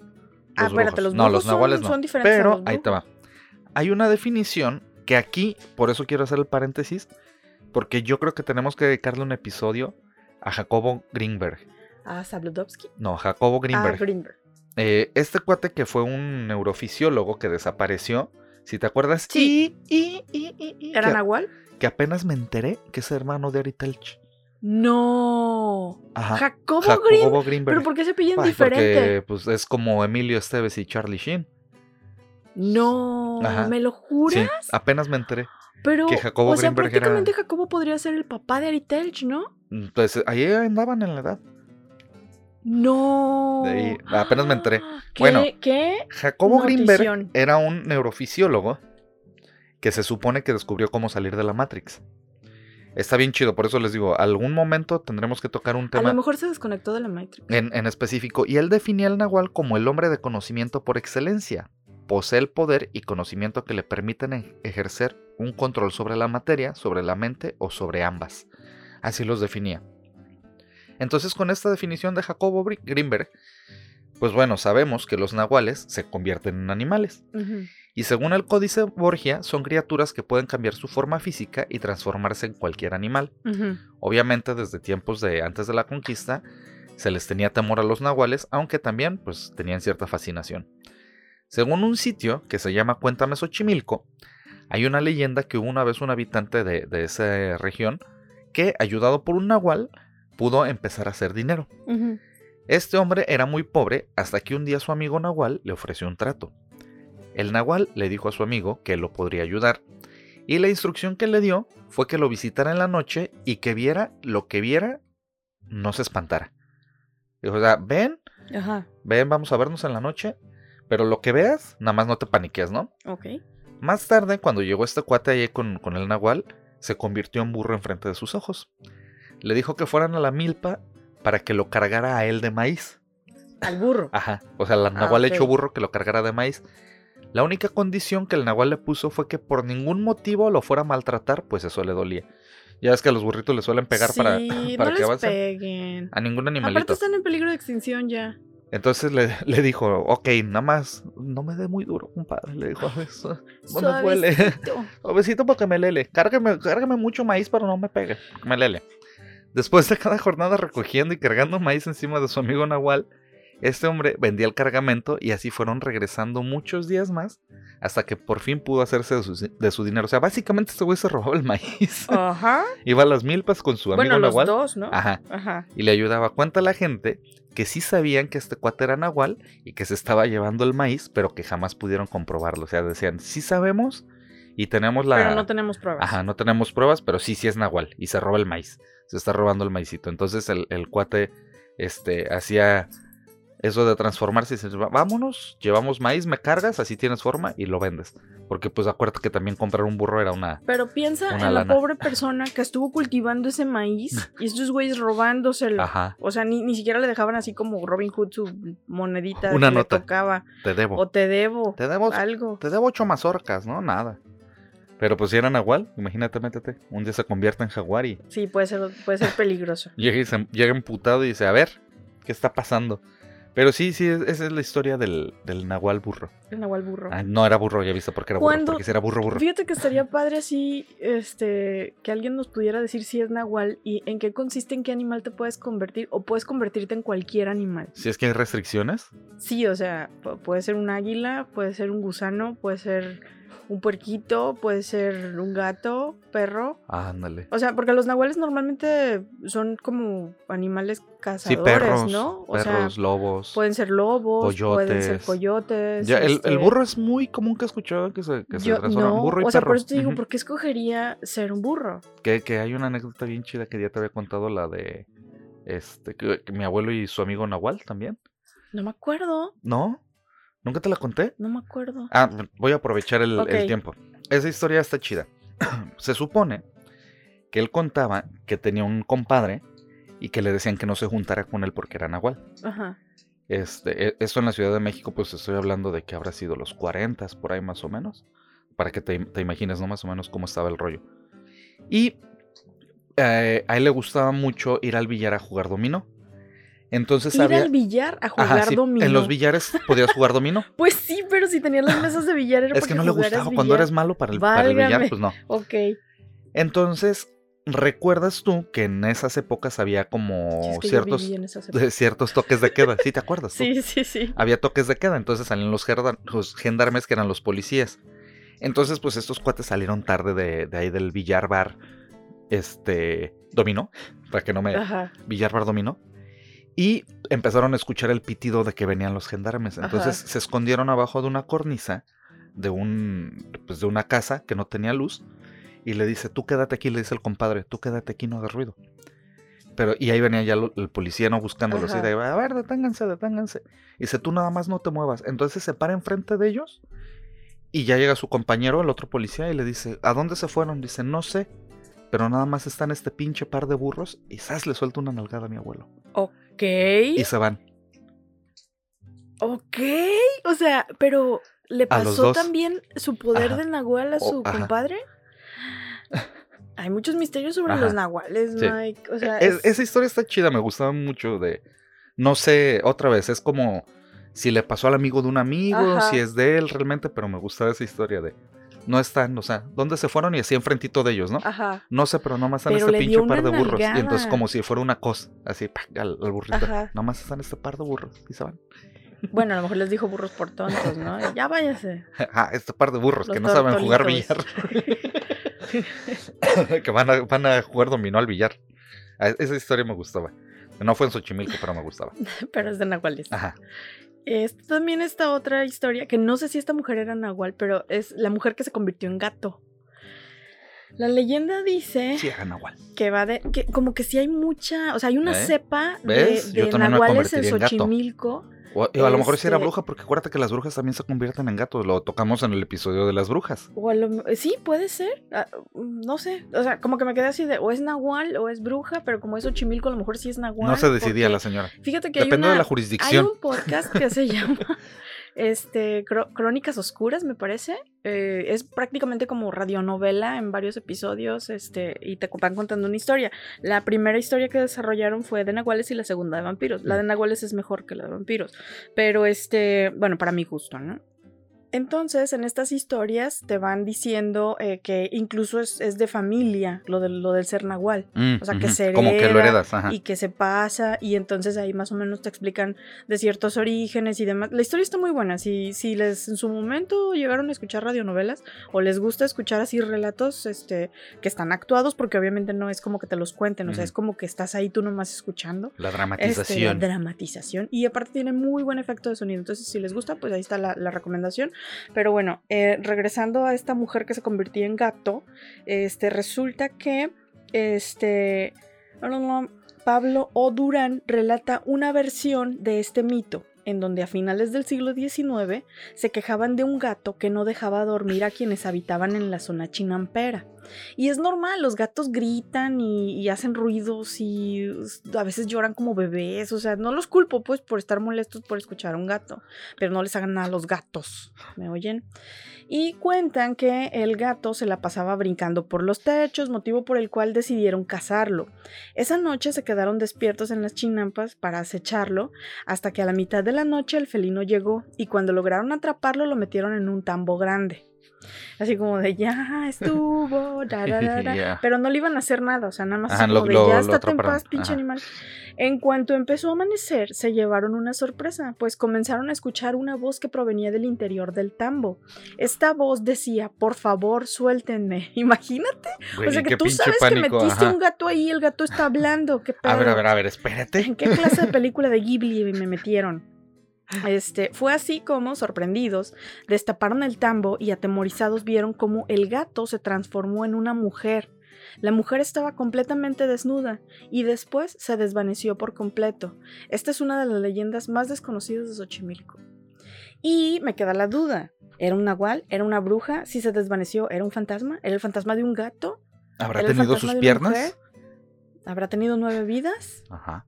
Ah, espérate, los no, brujos los nahuales son- no. son diferentes a Pero los ahí te va. brujos. Hay una definición que aquí, por eso quiero hacer el paréntesis, porque yo creo que tenemos que dedicarle un episodio a Jacobo Greenberg. Ah, Sabludovsky. No, Jacobo Greenberg. Ah, Greenberg. Eh, este cuate que fue un neurofisiólogo que desapareció, si te acuerdas, Sí. y, y, y, y- y- ¿Era que, nahual? que apenas me enteré que es hermano de Ari Telch. No. Ajá. Jacobo, Jacobo Green. Greenberg. ¿Pero por qué se pillan Ay, diferente? Porque pues, es como Emilio Esteves y Charlie Sheen. No, Ajá. ¿me lo juras? Sí, apenas me enteré. Pero, que Jacobo o sea, Greenberg era- prácticamente Jacobo podría ser el papá de Ari Telch, ¿no? Entonces, ahí andaban en la edad. No. Ahí, apenas me enteré. ¿Qué, Bueno, ¿Qué? Jacobo Greenberg Notición. era un neurofisiólogo que se supone que descubrió cómo salir de la Matrix. Está bien chido, por eso les digo, algún momento tendremos que tocar un A tema lo mejor se desconectó de la Matrix. en, en específico. Y él definía al Nahual como el hombre de conocimiento por excelencia. Posee el poder y conocimiento que le permiten ejercer un control sobre la materia, sobre la mente o sobre ambas. Así los definía. Entonces, con esta definición de Jacobo Greenberg, pues bueno, sabemos que los nahuales se convierten en animales. Y según el Códice Borgia, son criaturas que pueden cambiar su forma física y transformarse en cualquier animal. Obviamente desde tiempos de antes de la conquista se les tenía temor a los nahuales, aunque también pues tenían cierta fascinación. Según un sitio que se llama Cuéntame Xochimilco, hay una leyenda que hubo una vez un habitante de, de esa región que, ayudado por un nahual, pudo empezar a hacer dinero. Este hombre era muy pobre hasta que un día su amigo Nahual le ofreció un trato. El Nahual le dijo a su amigo que lo podría ayudar, y la instrucción que le dio fue que lo visitara en la noche y que viera lo que viera, no se espantara. Dijo, o sea, ven, Ajá. ven, vamos a vernos en la noche, pero lo que veas, nada más no te paniques, ¿no? Ok. Más tarde, cuando llegó este cuate allí con, con el Nahual, se convirtió en burro enfrente de sus ojos. Le dijo que fueran a la milpa para que lo cargara a él de maíz. Al burro. Ajá. O sea, la Ah, Nahual ok. hecho burro que lo cargara de maíz. La única condición que el nahual le puso fue que por ningún motivo lo fuera a maltratar, pues eso le dolía. Ya es que a los burritos le suelen pegar para, Sí, para no que les avancen. peguen. A ningún Aparte animalito. están en peligro de extinción ya. Entonces le, le dijo, ok, nada más, no me dé muy duro, compadre. Le dijo, eso no me duele. Suavecito. Suavecito para que me lele. Cárgame, cárgame mucho maíz pero no me pegue. Me lele. Después de cada jornada recogiendo y cargando maíz encima de su amigo Nahual, este hombre vendía el cargamento y así fueron regresando muchos días más hasta que por fin pudo hacerse de su, de su dinero. O sea, básicamente este güey se robaba el maíz. Ajá. Iba a las milpas con su amigo Bueno, los Nahual. dos, ¿no? Ajá. Ajá. Y le ayudaba. Cuenta la gente que sí sabían que este cuate era Nahual y que se estaba llevando el maíz, pero que jamás pudieron comprobarlo. O sea, decían, sí sabemos y tenemos la... Pero no tenemos pruebas. Ajá, no tenemos pruebas, pero sí, sí es Nahual. Y se roba el maíz. Se está robando el maicito. Entonces el, el cuate este, hacía eso de transformarse y "Va- vámonos, llevamos maíz, me cargas, así tienes forma y lo vendes. Porque pues acuérdate que también comprar un burro era una... Pero piensa Una en la pobre persona que estuvo cultivando ese maíz y estos güeyes robándoselo. Ajá, O sea, ni, ni siquiera le dejaban así como Robin Hood su monedita Una que nota. le tocaba. te debo. O te debo. Te debo, Algo. te debo ocho mazorcas, ¿no? Nada. Pero pues si era Nahual, imagínate, métete. Un día se convierte en jaguar y Sí, puede ser, puede ser peligroso. llega, y se- llega emputado y dice, a ver, ¿qué está pasando? Pero sí, sí, es- esa es la historia del, del Nahual burro. El Nahual burro. Ah, no era burro, ya viste por qué era burro. ¿Cuándo- Porque si era burro, burro. Fíjate que estaría padre así, este, que alguien nos pudiera decir si es nahual y en qué consiste, en qué animal te puedes convertir o puedes convertirte en cualquier animal. Si es que hay restricciones, Sí, o sea, pu- puede ser un águila, puede ser un gusano, puede ser un puerquito, puede ser un gato, perro. ándale. O sea, porque los nahuales normalmente son como animales Sí, cazadores, perros, ¿no? O perros, sea, lobos. pueden ser lobos, pueden ser coyotes. coyotes. Ya, el, el este, burro es muy común que he escuchado que se, que se yo- transforma en no, burro y o sea, perro. por eso te digo. ¿por qué escogería ser un burro? que, que hay una anécdota bien chida que ya te había contado, la de este que, que mi abuelo y su amigo Nahual también. No me acuerdo, ¿No? ¿Nunca te la conté? no me acuerdo. Ah, voy a aprovechar el, tiempo. Esa historia está chida. se supone que él contaba que tenía un compadre y que le decían que no se juntara con él porque era Nahual. Ajá. Este, e- esto en la Ciudad de México, pues estoy hablando de que habrá sido los 40 por ahí más o menos. Para que te, te imagines, ¿no? Más o menos cómo estaba el rollo. Y eh, a él le gustaba mucho ir al billar a jugar dominó. Entonces Ir había. al billar a jugar Ajá, sí, dominó. En los billares podías jugar dominó. Pues sí, pero si tenías las mesas de billar era es que no le gustaba. Cuando eres malo para el, para el billar, pues no. Ok. Entonces, ¿recuerdas tú que en esas épocas había como Sí, es que ciertos, ciertos toques de queda? ¿Sí te acuerdas? tú? Sí, sí, sí. había toques de queda, entonces salían los gendarmes que eran los policías. Entonces, pues estos cuates salieron tarde de, de ahí del billar bar, este, dominó, para que no me... Ajá. Billar bar dominó. Y empezaron a escuchar el pitido de que venían los gendarmes. Entonces Ajá. se escondieron abajo de una cornisa de un, pues, de una casa que no tenía luz. Y le dice, tú quédate aquí, le dice el compadre, tú quédate aquí, no hagas ruido. Pero, y ahí venía ya lo- el policía no buscándolos. Y de, a ver, deténganse, deténganse. Y dice, tú nada más no te muevas. Entonces se para enfrente de ellos. Y ya llega su compañero, el otro policía, y le dice, ¿a dónde se fueron? Dice, no sé. Pero nada más están este pinche par de burros. Y ¡zas! le suelta una nalgada a mi abuelo. Ok. Y se van. Ok. O sea, pero ¿le pasó también su poder Ajá. de nahual a su compadre? Hay muchos misterios sobre Ajá. los nahuales, Sí. Mike. O sea, Es- es- esa historia está chida, me gustaba mucho de... No sé, otra vez, es como si le pasó al amigo de un amigo, Ajá. si es de él realmente, pero me gustaba esa historia de... No están, o sea, ¿dónde se fueron? Y así enfrentito de ellos, ¿no? Ajá. No sé, pero nomás están Pero este pinche par de burros. Y entonces como si fuera una cosa, así, ¡pac! al, al burrito. Ajá. Nomás están este par de burros y se van. Bueno, a lo mejor les dijo burros por tontos, ¿no? Ya váyase. Ah, este par de burros Los que no saben jugar billar. que van a, van a jugar dominó al billar. Ah, Esa historia me gustaba. No fue en Xochimilco, pero me gustaba. Pero es de nahuales. Ajá. Esta también esta otra historia, que no sé si esta mujer era nahual, pero es la mujer que se convirtió en gato. La leyenda dice Sí, que va de. que como que sí hay mucha. O sea, hay una ¿Eh? cepa de, de nahuales en. Xochimilco. O, a lo mejor sí era Este- bruja, porque acuérdate que las brujas también se convierten en gatos. Lo tocamos en el episodio de las brujas. O a lo- sí, puede ser. ah, no sé. O sea, como que me quedé así de o es nahual o es bruja, pero como es Xochimilco, a lo mejor sí es nahual. no se decidía porque la señora. Fíjate que hay una- de la Hay jurisdicción. un podcast que se llama este, Crónicas Oscuras, me parece. Eh, es prácticamente como radionovela en varios episodios este, y te van contando una historia. La primera historia que desarrollaron fue de Nahuales y la segunda de vampiros. La de Nahuales es mejor que la de vampiros. Pero este, bueno, para mi gusto, ¿no? Entonces, en estas historias te van diciendo eh, que incluso es, es de familia lo, de, lo del ser nahual. Mm, O sea, que ujú, se Como que lo hereda heredas, ajá. y que se pasa y entonces ahí más o menos te explican de ciertos orígenes y demás. La historia está muy buena. Si, si les en su momento llegaron a escuchar radionovelas o les gusta escuchar así relatos este, que están actuados, porque obviamente no es como que te los cuenten, o sea, es como que estás ahí tú nomás escuchando. La Este, la dramatización. dramatización y aparte tiene muy buen efecto de sonido. Entonces, si les gusta, pues ahí está la, la recomendación. Pero bueno, eh, regresando a esta mujer que se convirtió en gato, este, resulta que este, Pablo O. Durán relata una versión de este mito en donde a finales del siglo XIX se quejaban de un gato que no dejaba dormir a quienes habitaban en la zona chinampera. Y es normal, los gatos gritan y, hacen ruidos y a veces lloran como bebés, o sea, no los culpo pues por estar molestos por escuchar a un gato, pero no les hagan nada a los gatos, ¿me oyen? Y cuentan que el gato se la pasaba brincando por los techos, motivo por el cual decidieron cazarlo. Esa noche se quedaron despiertos en las chinampas para acecharlo, hasta que a la mitad de la noche el felino llegó y cuando lograron atraparlo lo metieron en un tambo grande. Así como de ya estuvo, da, da, da, da", Ya. pero no le iban a hacer nada, o sea, nada más Ajá, lo- como de lo- ya estate en paz, pinche ajá. animal. En cuanto empezó a amanecer, se llevaron una sorpresa, pues comenzaron a escuchar una voz que provenía del interior del tambo. Esta voz decía, por favor, suéltenme. Imagínate. Güey, o sea, que tú sabes pánico, que metiste ajá. un gato ahí, el gato está hablando. ¿Qué pedo? A ver, a ver, a ver, espérate. ¿En qué clase de película de Ghibli me metieron? Este, fue así como, sorprendidos, destaparon el tambo y atemorizados vieron cómo el gato se transformó en una mujer. La mujer estaba completamente desnuda y después se desvaneció por completo. Esta es una de las leyendas más desconocidas de Xochimilco. Y me queda la duda. ¿Era un nahual? ¿Era una bruja? Si se desvaneció, ¿era un fantasma? ¿Era el fantasma de un gato? ¿Habrá ¿Era el tenido sus mujer? piernas? ¿Habrá tenido nueve vidas? Ajá.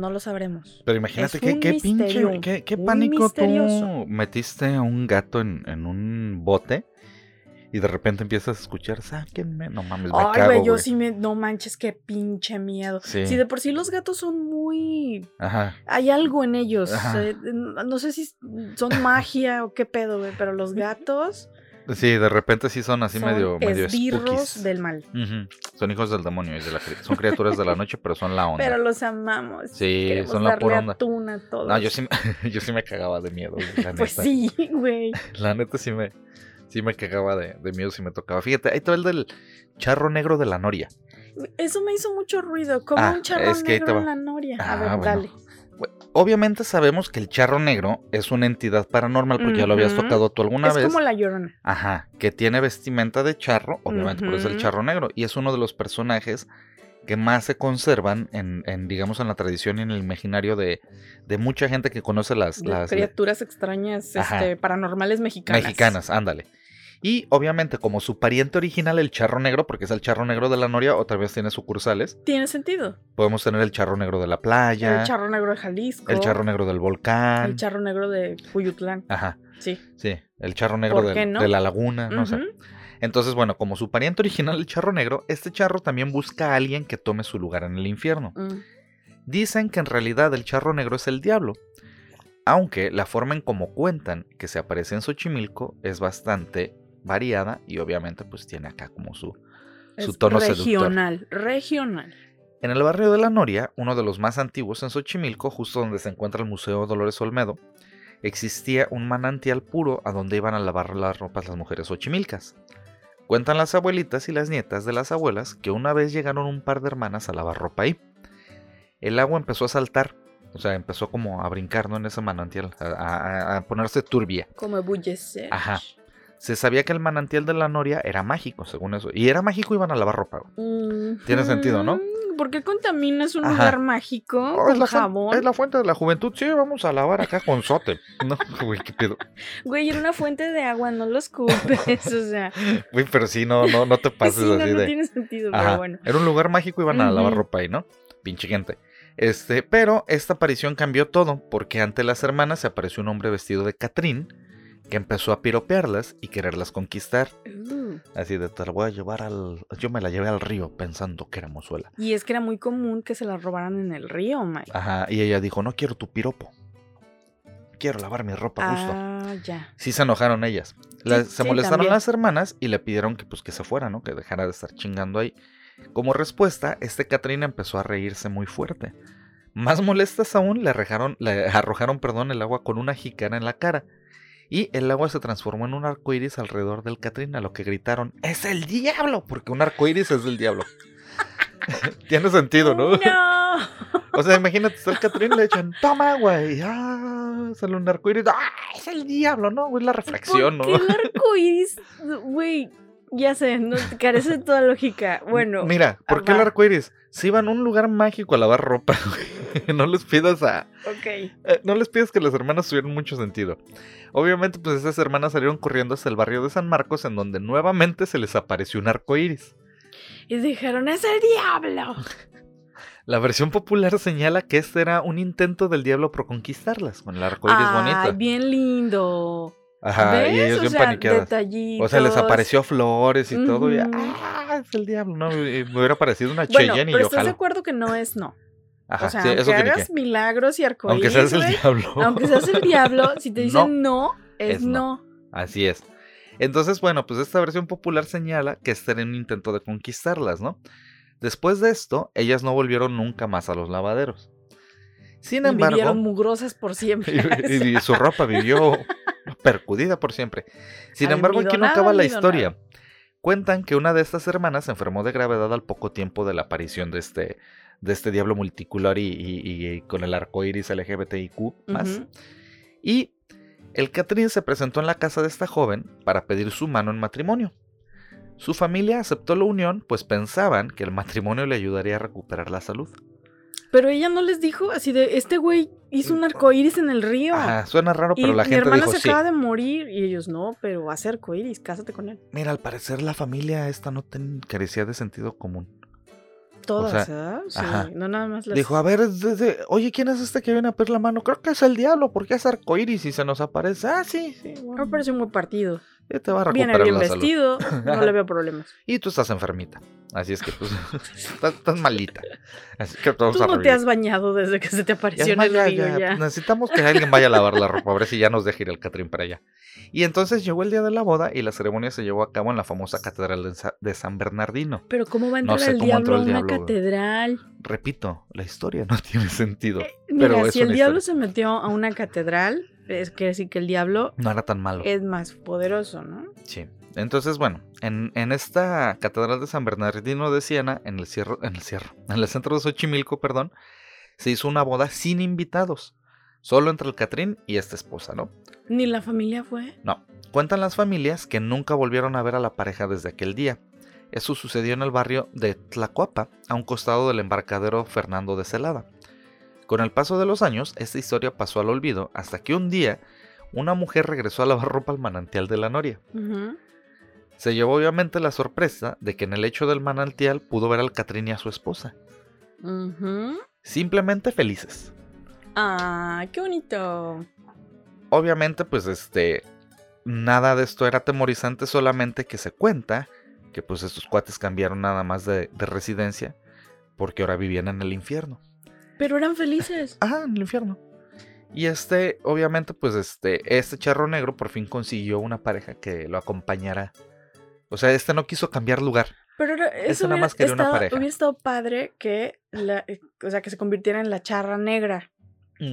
No lo sabremos. Pero imagínate qué, qué misterio, pinche, qué, qué pánico misterioso. tú metiste a un gato en, en un bote y de repente empiezas a escuchar, sáquenme, no mames, me Ay, güey, yo sí me. No manches, qué pinche miedo. Sí. Si de por sí los gatos son muy. Ajá. Hay algo en ellos. Eh, no sé si son magia o qué pedo, güey, pero los gatos Sí, de repente sí son así son medio, medio esbirros spookies. del mal. Son hijos del demonio, y de la son criaturas de la noche, pero son la onda. Pero los amamos. Sí, Queremos son la darle pura onda. atún a todos. No, yo sí, me- yo sí me cagaba de miedo, la Pues neta. sí, güey. La neta sí me, sí me cagaba de, de miedo si me tocaba. Fíjate, ahí todo el del charro negro de la noria. Eso me hizo mucho ruido. Como Ah, un charro negro en la noria. A Ah, ver, bueno. dale. Obviamente sabemos que el charro negro es una entidad paranormal porque ya lo habías tocado tú alguna es vez. como la llorona. Ajá, que tiene vestimenta de charro, obviamente por eso es el charro negro. Y es uno de los personajes que más se conservan en, en, digamos, en la tradición y en el imaginario de, de mucha gente que conoce las, criaturas extrañas, Ajá. este, paranormales mexicanas. mexicanas, ándale. Y obviamente como su pariente original, el charro negro, porque es el charro negro de la noria, otra vez tiene sucursales. Tiene sentido. Podemos tener el charro negro de la playa, El charro negro de Jalisco. el charro negro del volcán. El charro negro de Cuyutlán. Ajá, Sí. sí, el charro negro de la laguna, no sé. Entonces, bueno, como su pariente original, el charro negro, este charro también busca a alguien que tome su lugar en el infierno. Mm. Dicen que en realidad el charro negro es el diablo. Aunque la forma en cómo cuentan que se aparece en Xochimilco es bastante variada y obviamente pues tiene acá como su, su tono seductor. regional, regional. En el barrio de La Noria, uno de los más antiguos en Xochimilco, justo donde se encuentra el Museo Dolores Olmedo, existía un manantial puro a donde iban a lavar las ropas las mujeres xochimilcas. Cuentan las abuelitas y las nietas de las abuelas que una vez llegaron un par de hermanas a lavar ropa ahí. El agua empezó a saltar, o sea, empezó como a brincar ¿no? en ese manantial, a, a- a ponerse turbia. Como ebullecer. Ajá. Se sabía que el manantial de la Noria era mágico, según eso. Y era mágico, iban a lavar ropa. güey. Tiene sentido, ¿no? Mm, ¿Por qué contaminas un Ajá. lugar mágico Oh, con es, la jabón? es la fuente de la juventud. Sí, vamos a lavar acá con sote. No, güey, qué pedo. Güey, era una fuente de agua, no los culpes. o sea, Güey, pero sí, no, no, no te pases sí, no, así no de. tiene sentido, Ajá. pero bueno. Era un lugar mágico, iban a lavar ropa ahí, ¿no? Pinche gente. Este, pero esta aparición cambió todo, porque ante las hermanas se apareció un hombre vestido de Catrín que empezó a piropearlas y quererlas conquistar. Uh. Así de te la voy a llevar al. Yo me la llevé al río pensando que era mozuela. Y es que era muy común que se la robaran en el río, Mike. Ajá, y ella dijo: No quiero tu piropo. Quiero lavar mi ropa a gusto. Ah, ya. Sí se enojaron ellas. La- Sí, se sí, molestaron también. las hermanas y le pidieron que pues que se fuera, ¿no? Que dejara de estar chingando ahí. Como respuesta, este Katrina empezó a reírse muy fuerte. Más molestas aún, le arrojaron, le arrojaron perdón, el agua con una jícara en la cara. Y el agua se transformó en un arco iris alrededor del Katrina, a lo que gritaron: ¡Es el diablo! Porque un arco iris es del diablo. Tiene sentido, ¿no? No. O sea, imagínate, está el Catrín, le echan, toma, güey, ah, sale un arcoíris, ah, es el diablo, ¿no? Es la reflexión, ¿no? ¿Por qué el arco iris? Güey, ya sé, no, carece de toda lógica. Bueno. Mira, ¿por qué el va. arcoíris? Se iban a un lugar mágico a lavar ropa, güey. No les pidas a. Ok. eh, no les pidas que las hermanas tuvieran mucho sentido. Obviamente, pues esas hermanas salieron corriendo hasta el barrio de San Marcos, en donde nuevamente se les apareció un arcoíris. Y dijeron, es el diablo. La versión popular señala que este era un intento del diablo por conquistarlas, con el arcoíris Ay, bonito. bien lindo. Ajá, y ellos O bien sea, paniqueadas. detallitos. O sea, les apareció flores y todo. Y, ah, es el diablo, ¿no? Me hubiera parecido una Bueno, Cheyenne y pero yo estás de acuerdo que no es no. Ajá, o sea, sí, aunque eso hagas milagros y arcoíris, Aunque seas el diablo. aunque seas el diablo, si te dicen no, es, es no. no. Así es. Entonces, bueno, pues esta versión popular señala que este era un intento de conquistarlas, ¿no? Después de esto, ellas no volvieron nunca más a los lavaderos. Sin Y embargo, vivieron mugrosas por siempre. y, y su ropa vivió percudida por siempre. Sin embargo, aquí no acaba la historia. Cuentan que una de estas hermanas se enfermó de gravedad al poco tiempo de la aparición de este, de este diablo multicular y, y- y con el arco iris LGBTIQ. más. Ujú. Y el Catrín se presentó en la casa de esta joven para pedir su mano en matrimonio. Su familia aceptó la unión, pues pensaban que el matrimonio le ayudaría a recuperar la salud. Pero ella no les dijo así de, este güey hizo un arcoíris en el río. Ajá, suena raro, y pero la mi gente hermana dijo se sí. acaba de morir. Y ellos, no, pero ser arcoíris, cásate con él. Mira, al parecer la familia esta no ten- carecía de sentido común. Todas, sea, ¿ah? Sí, no nada más las... Dijo, a ver, de- de- oye, ¿quién es este que viene a pedir la mano? Creo que es el diablo, porque es arcoíris y se nos aparece. Ah, sí, sí. bueno, Me parece un buen partido. Te va a Viene recuperar bien la salud. vestido, no le veo problemas. Y tú estás enfermita. Así es que, pues, estás, estás malita. Así que Tú no te has bañado desde que se te apareció en el ya, río ya, ya. Necesitamos que alguien vaya a lavar la ropa, a ver si ya nos deja ir el Catrín para allá. Y entonces llegó el día de la boda y la ceremonia se llevó a cabo en la famosa catedral de Sa- de San Bernardino. Pero ¿cómo va a No entrar sé el diablo a una diablo, catedral? Repito, la historia no tiene sentido. Mira, pero es si el diablo historia. se metió a una catedral, es que decir que el diablo No era tan malo. es más poderoso, ¿no? Sí. Entonces, bueno, en, en esta catedral de San Bernardino de Siena, en el cierro, en el cierro, en el centro de Xochimilco, perdón, se hizo una boda sin invitados. Solo entre el Catrín y esta esposa, ¿no? Ni la familia fue. No. Cuentan las familias que nunca volvieron a ver a la pareja desde aquel día. Eso sucedió en el barrio de Tlacuapa, a un costado del embarcadero Fernando de Celada. Con el paso de los años, esta historia pasó al olvido hasta que un día una mujer regresó a lavar ropa al manantial de la Noria. Se llevó obviamente la sorpresa de que en el lecho del manantial pudo ver al Catrín y a su esposa. Simplemente felices. Ah, qué bonito. Obviamente, pues este. Nada de esto era atemorizante, solamente que se cuenta que pues estos cuates cambiaron nada más de, de residencia porque ahora vivían en el infierno. Pero eran felices. Ah, en el infierno. Y este, obviamente, pues este, este charro negro por fin consiguió una pareja que lo acompañara. O sea, este no quiso cambiar lugar. Pero era- eso nada más quería una estado, pareja. hubiera estado padre que, la, eh, o sea, que se convirtiera en la charra negra.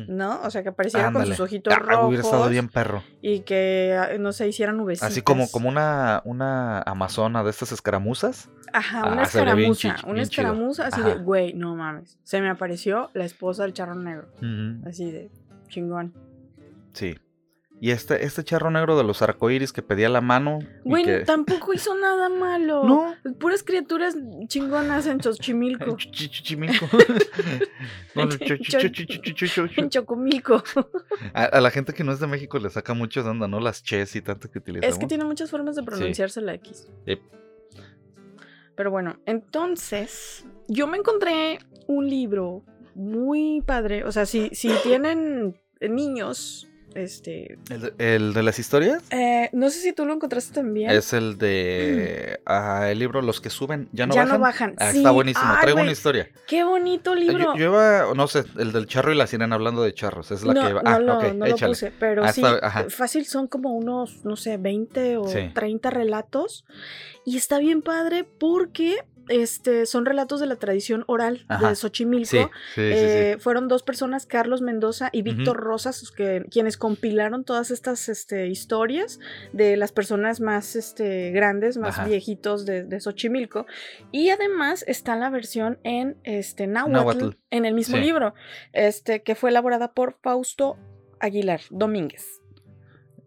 ¿No? O sea, que apareciera Ándale. con sus ojitos Ah, rojos hubiera estado bien perro. y que, ah, no sé, hicieran nubecitas. Así como, como una, una amazona de estas escaramuzas. Ajá, Ah, una bien escaramuza. una escaramuza así Ajá. de, güey, no mames. Se me apareció la esposa del charro negro. Ujú. Así de, chingón. Sí. Y este, este charro negro de los arcoíris que pedía la mano. Güey, que- tampoco hizo nada malo. No. Puras criaturas chingonas en Xochimilco. Ch- ch- Chichimilco. No, no, ch- ch- ch- ch- ch- ch- ch- en Chocomilco. A, a la gente que no es de México le saca mucho de onda, ¿no? Las ches y tanto que utilizamos. Es que tiene muchas formas de pronunciarse la X. Yep. Pero bueno, entonces, yo me encontré un libro muy padre. O sea, si, si tienen niños, este... ¿El de, el de las historias? eh, no sé si tú lo encontraste también. Es el de ah, el libro Los que suben ya no Ya bajan. no bajan. Ah, Sí. Está buenísimo. Ay, Traigo una historia. Qué bonito libro. Yo, yo iba, no sé, el del charro y la sirena hablando de charros. Es la no, que iba. no Ah, lo, ok, no lo puse, pero Ah, sí, está- fácil son como unos, no sé, 20 o Sí. 30 relatos. Y está bien padre porque este, son relatos de la tradición oral Ajá. de Xochimilco. Sí, sí, sí, Eh, sí. Fueron dos personas, Carlos Mendoza y Víctor Rosas, que, quienes compilaron todas estas este, historias de las personas más este, grandes, más Ajá. viejitos de, de Xochimilco. Y además está la versión en este, náhuatl, Náhuatl. en el mismo libro, este, que fue elaborada por Fausto Aguilar Domínguez.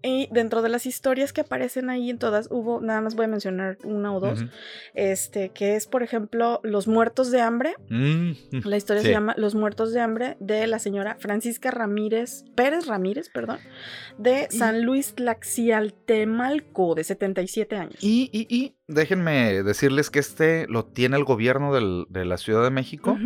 Y dentro de las historias que aparecen ahí en todas, hubo, nada más voy a mencionar una o dos, este, que es, por ejemplo, Los Muertos de Hambre, Mm, mm. la historia Sí. se llama Los Muertos de Hambre de la señora Francisca Ramírez, Pérez Ramírez, perdón, de San Luis Tlaxialtemalco, de 77 años. Y, y, y déjenme decirles que este lo tiene el gobierno del- de la Ciudad de México.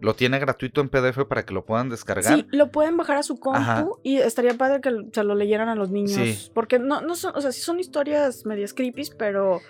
Lo tiene gratuito en PDF para que lo puedan descargar. Sí, lo pueden bajar a su compu Ajá. y estaría padre que se lo leyeran a los niños. Sí. Porque no, no son, o sea, sí son historias medias creepy, pero,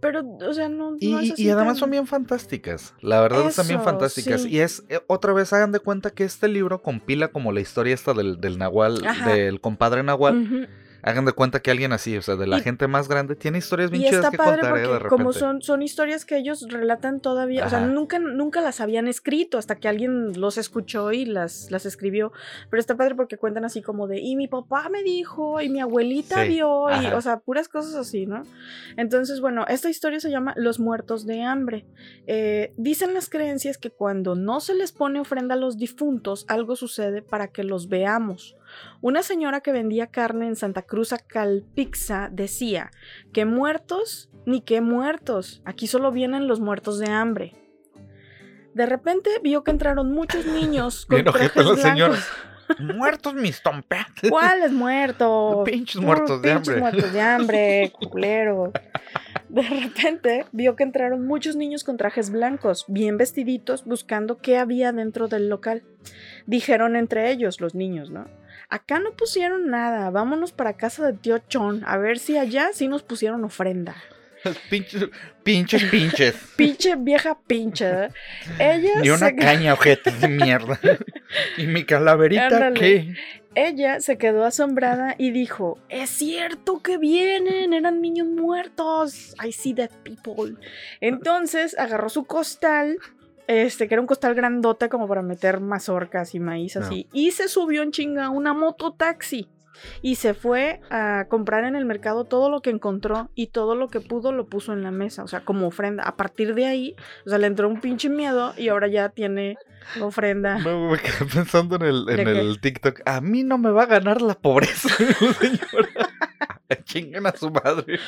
pero, o sea, no, Y, no es y- así y además tan- son bien fantásticas. La verdad están bien fantásticas. sí. Y es, eh, otra vez, hagan de cuenta que este libro compila como la historia esta del, del Nahual, Ajá. del compadre Nahual. Hagan de cuenta que alguien así, o sea, de la Y- gente más grande, tiene historias bien Y chidas está que padre contar, eh, de porque repente. como son, son historias que ellos relatan todavía, o sea, nunca, nunca las habían escrito hasta que alguien los escuchó y las, las escribió. Pero está padre porque cuentan así como de, y mi papá me dijo, y mi abuelita Sí, vio, y, o sea, puras cosas así, ¿no? Entonces, bueno, esta historia se llama Los muertos de hambre. Eh, dicen las creencias que cuando no se les pone ofrenda a los difuntos, algo sucede para que los veamos. Una señora que vendía carne en Santa Cruz a Calpixa decía que muertos ni que muertos, aquí solo vienen los muertos de hambre. De repente vio que entraron muchos niños con trajes blancos. Muertos mis tompetes. ¿Cuáles muertos? Pinches muertos de pinches hambre. muertos de hambre, culero. De repente vio que entraron muchos niños con trajes blancos, bien vestiditos, buscando qué había dentro del local. Dijeron entre ellos, los niños, ¿no? Acá no pusieron nada, vámonos para casa de tío Chon, a ver si allá sí nos pusieron ofrenda. Pinches, pinches, pinches. Pinche vieja pinche. ¿eh? Ella Ni una se... caña, ojete de mierda. ¿Y mi calaverita Ándale. qué? Ella se quedó asombrada y dijo, es cierto que vienen, eran niños muertos. I see dead people. Entonces agarró su costal, este, que era un costal grandote como para meter mazorcas y maíz así, y se subió en chinga una mototaxi. Y se fue a comprar en el mercado todo lo que encontró y todo lo que pudo lo puso en la mesa, o sea, como ofrenda. A partir de ahí, o sea, le entró un pinche miedo y ahora ya tiene ofrenda. Me, me quedé pensando en el, en el TikTok. A mí no me va a ganar la pobreza, señora. Chingan a su madre.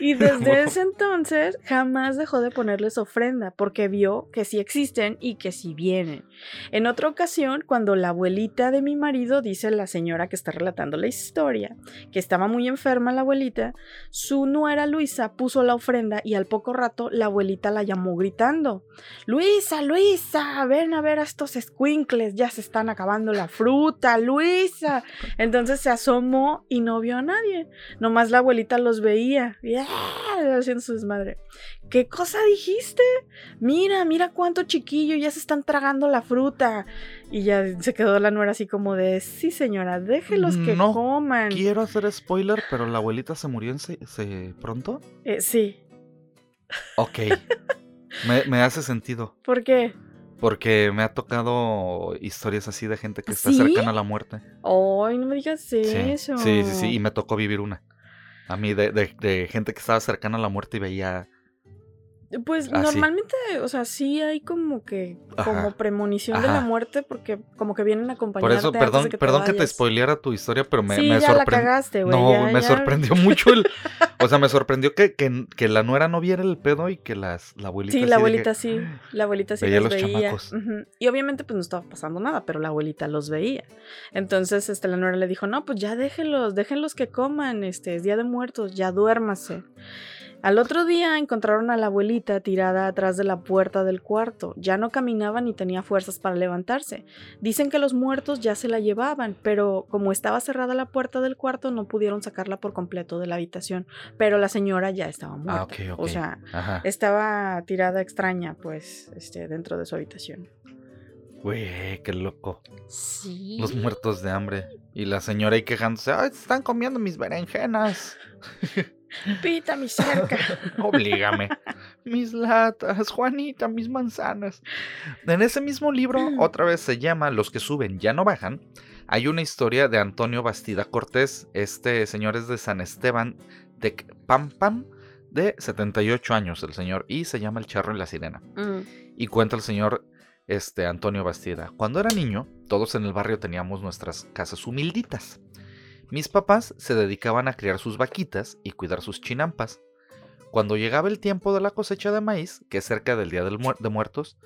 Y desde ese entonces jamás dejó de ponerles ofrenda porque vio que sí existen y que sí vienen. En otra ocasión, cuando la abuelita de mi marido, dice la señora que está relatando la historia, que estaba muy enferma la abuelita, su nuera Luisa puso la ofrenda y al poco rato la abuelita la llamó gritando, Luisa, Luisa, ven a ver a estos escuincles, ya se están acabando la fruta, Luisa. Entonces se asomó y no vio a nadie. Nomás la abuelita los veía. Y ¡ah! haciendo su desmadre. ¿Qué cosa dijiste? Mira, mira cuánto chiquillo, ya se están tragando la fruta. Y ya se quedó la nuera así como de, sí señora, déjelos que No coman. Quiero hacer spoiler, pero la abuelita se murió en se, se- pronto. Eh, sí, Ok. me, me hace sentido. ¿por qué? Porque me ha tocado historias así de gente que está cercana a la muerte. Ay, no me digas Sí, eso. sí, sí, sí, y me tocó vivir una. A mí, de, de- de gente que estaba cercana a la muerte y veía. Pues Ah, normalmente, o sea, sí hay como que, como Ajá, premonición de la muerte porque como que vienen a acompañarte Por eso, antes perdón, de que te perdón que te spoileara tu historia, pero me, sí, me sorprendió. No, ya- me ya- sorprendió mucho el. O sea, me sorprendió que, que, que la nuera no viera el pedo y que las, la abuelita. Sí, la abuelita sí, la abuelita sí Veía los, veía. chamacos. Y obviamente pues no estaba pasando nada, pero la abuelita los veía. Entonces, este, la nuera le dijo, no, pues ya déjenlos, déjenlos que coman, este, es Día de Muertos, ya duérmase. Al otro día encontraron a la abuelita tirada atrás de la puerta del cuarto. Ya no caminaba ni tenía fuerzas para levantarse. Dicen que los muertos ya se la llevaban, pero como estaba cerrada la puerta del cuarto no pudieron sacarla por completo de la habitación. Pero la señora ya estaba muerta. Ah, ok. O sea, Ajá. estaba tirada extraña, pues, este, dentro de su habitación. Güey, qué loco. Sí. Los muertos de hambre. Y la señora ahí quejándose. ¡Ay, se están comiendo mis berenjenas! Pita mi cerca. Oblígame. mis latas, Juanita, mis manzanas. En ese mismo libro, otra vez se llama Los que suben ya no bajan. Hay una historia de Antonio Bastida Cortés. Este señor es de San Esteban de Pampam, de 78 años el señor. Y se llama El Charro y la Sirena. Mm. Y cuenta el señor este, Antonio Bastida. Cuando era niño, todos en el barrio teníamos nuestras casas humilditas. Mis papás se dedicaban a criar sus vaquitas y cuidar sus chinampas. Cuando llegaba el tiempo de la cosecha de maíz, que es cerca del Día del Muer- de Muertos,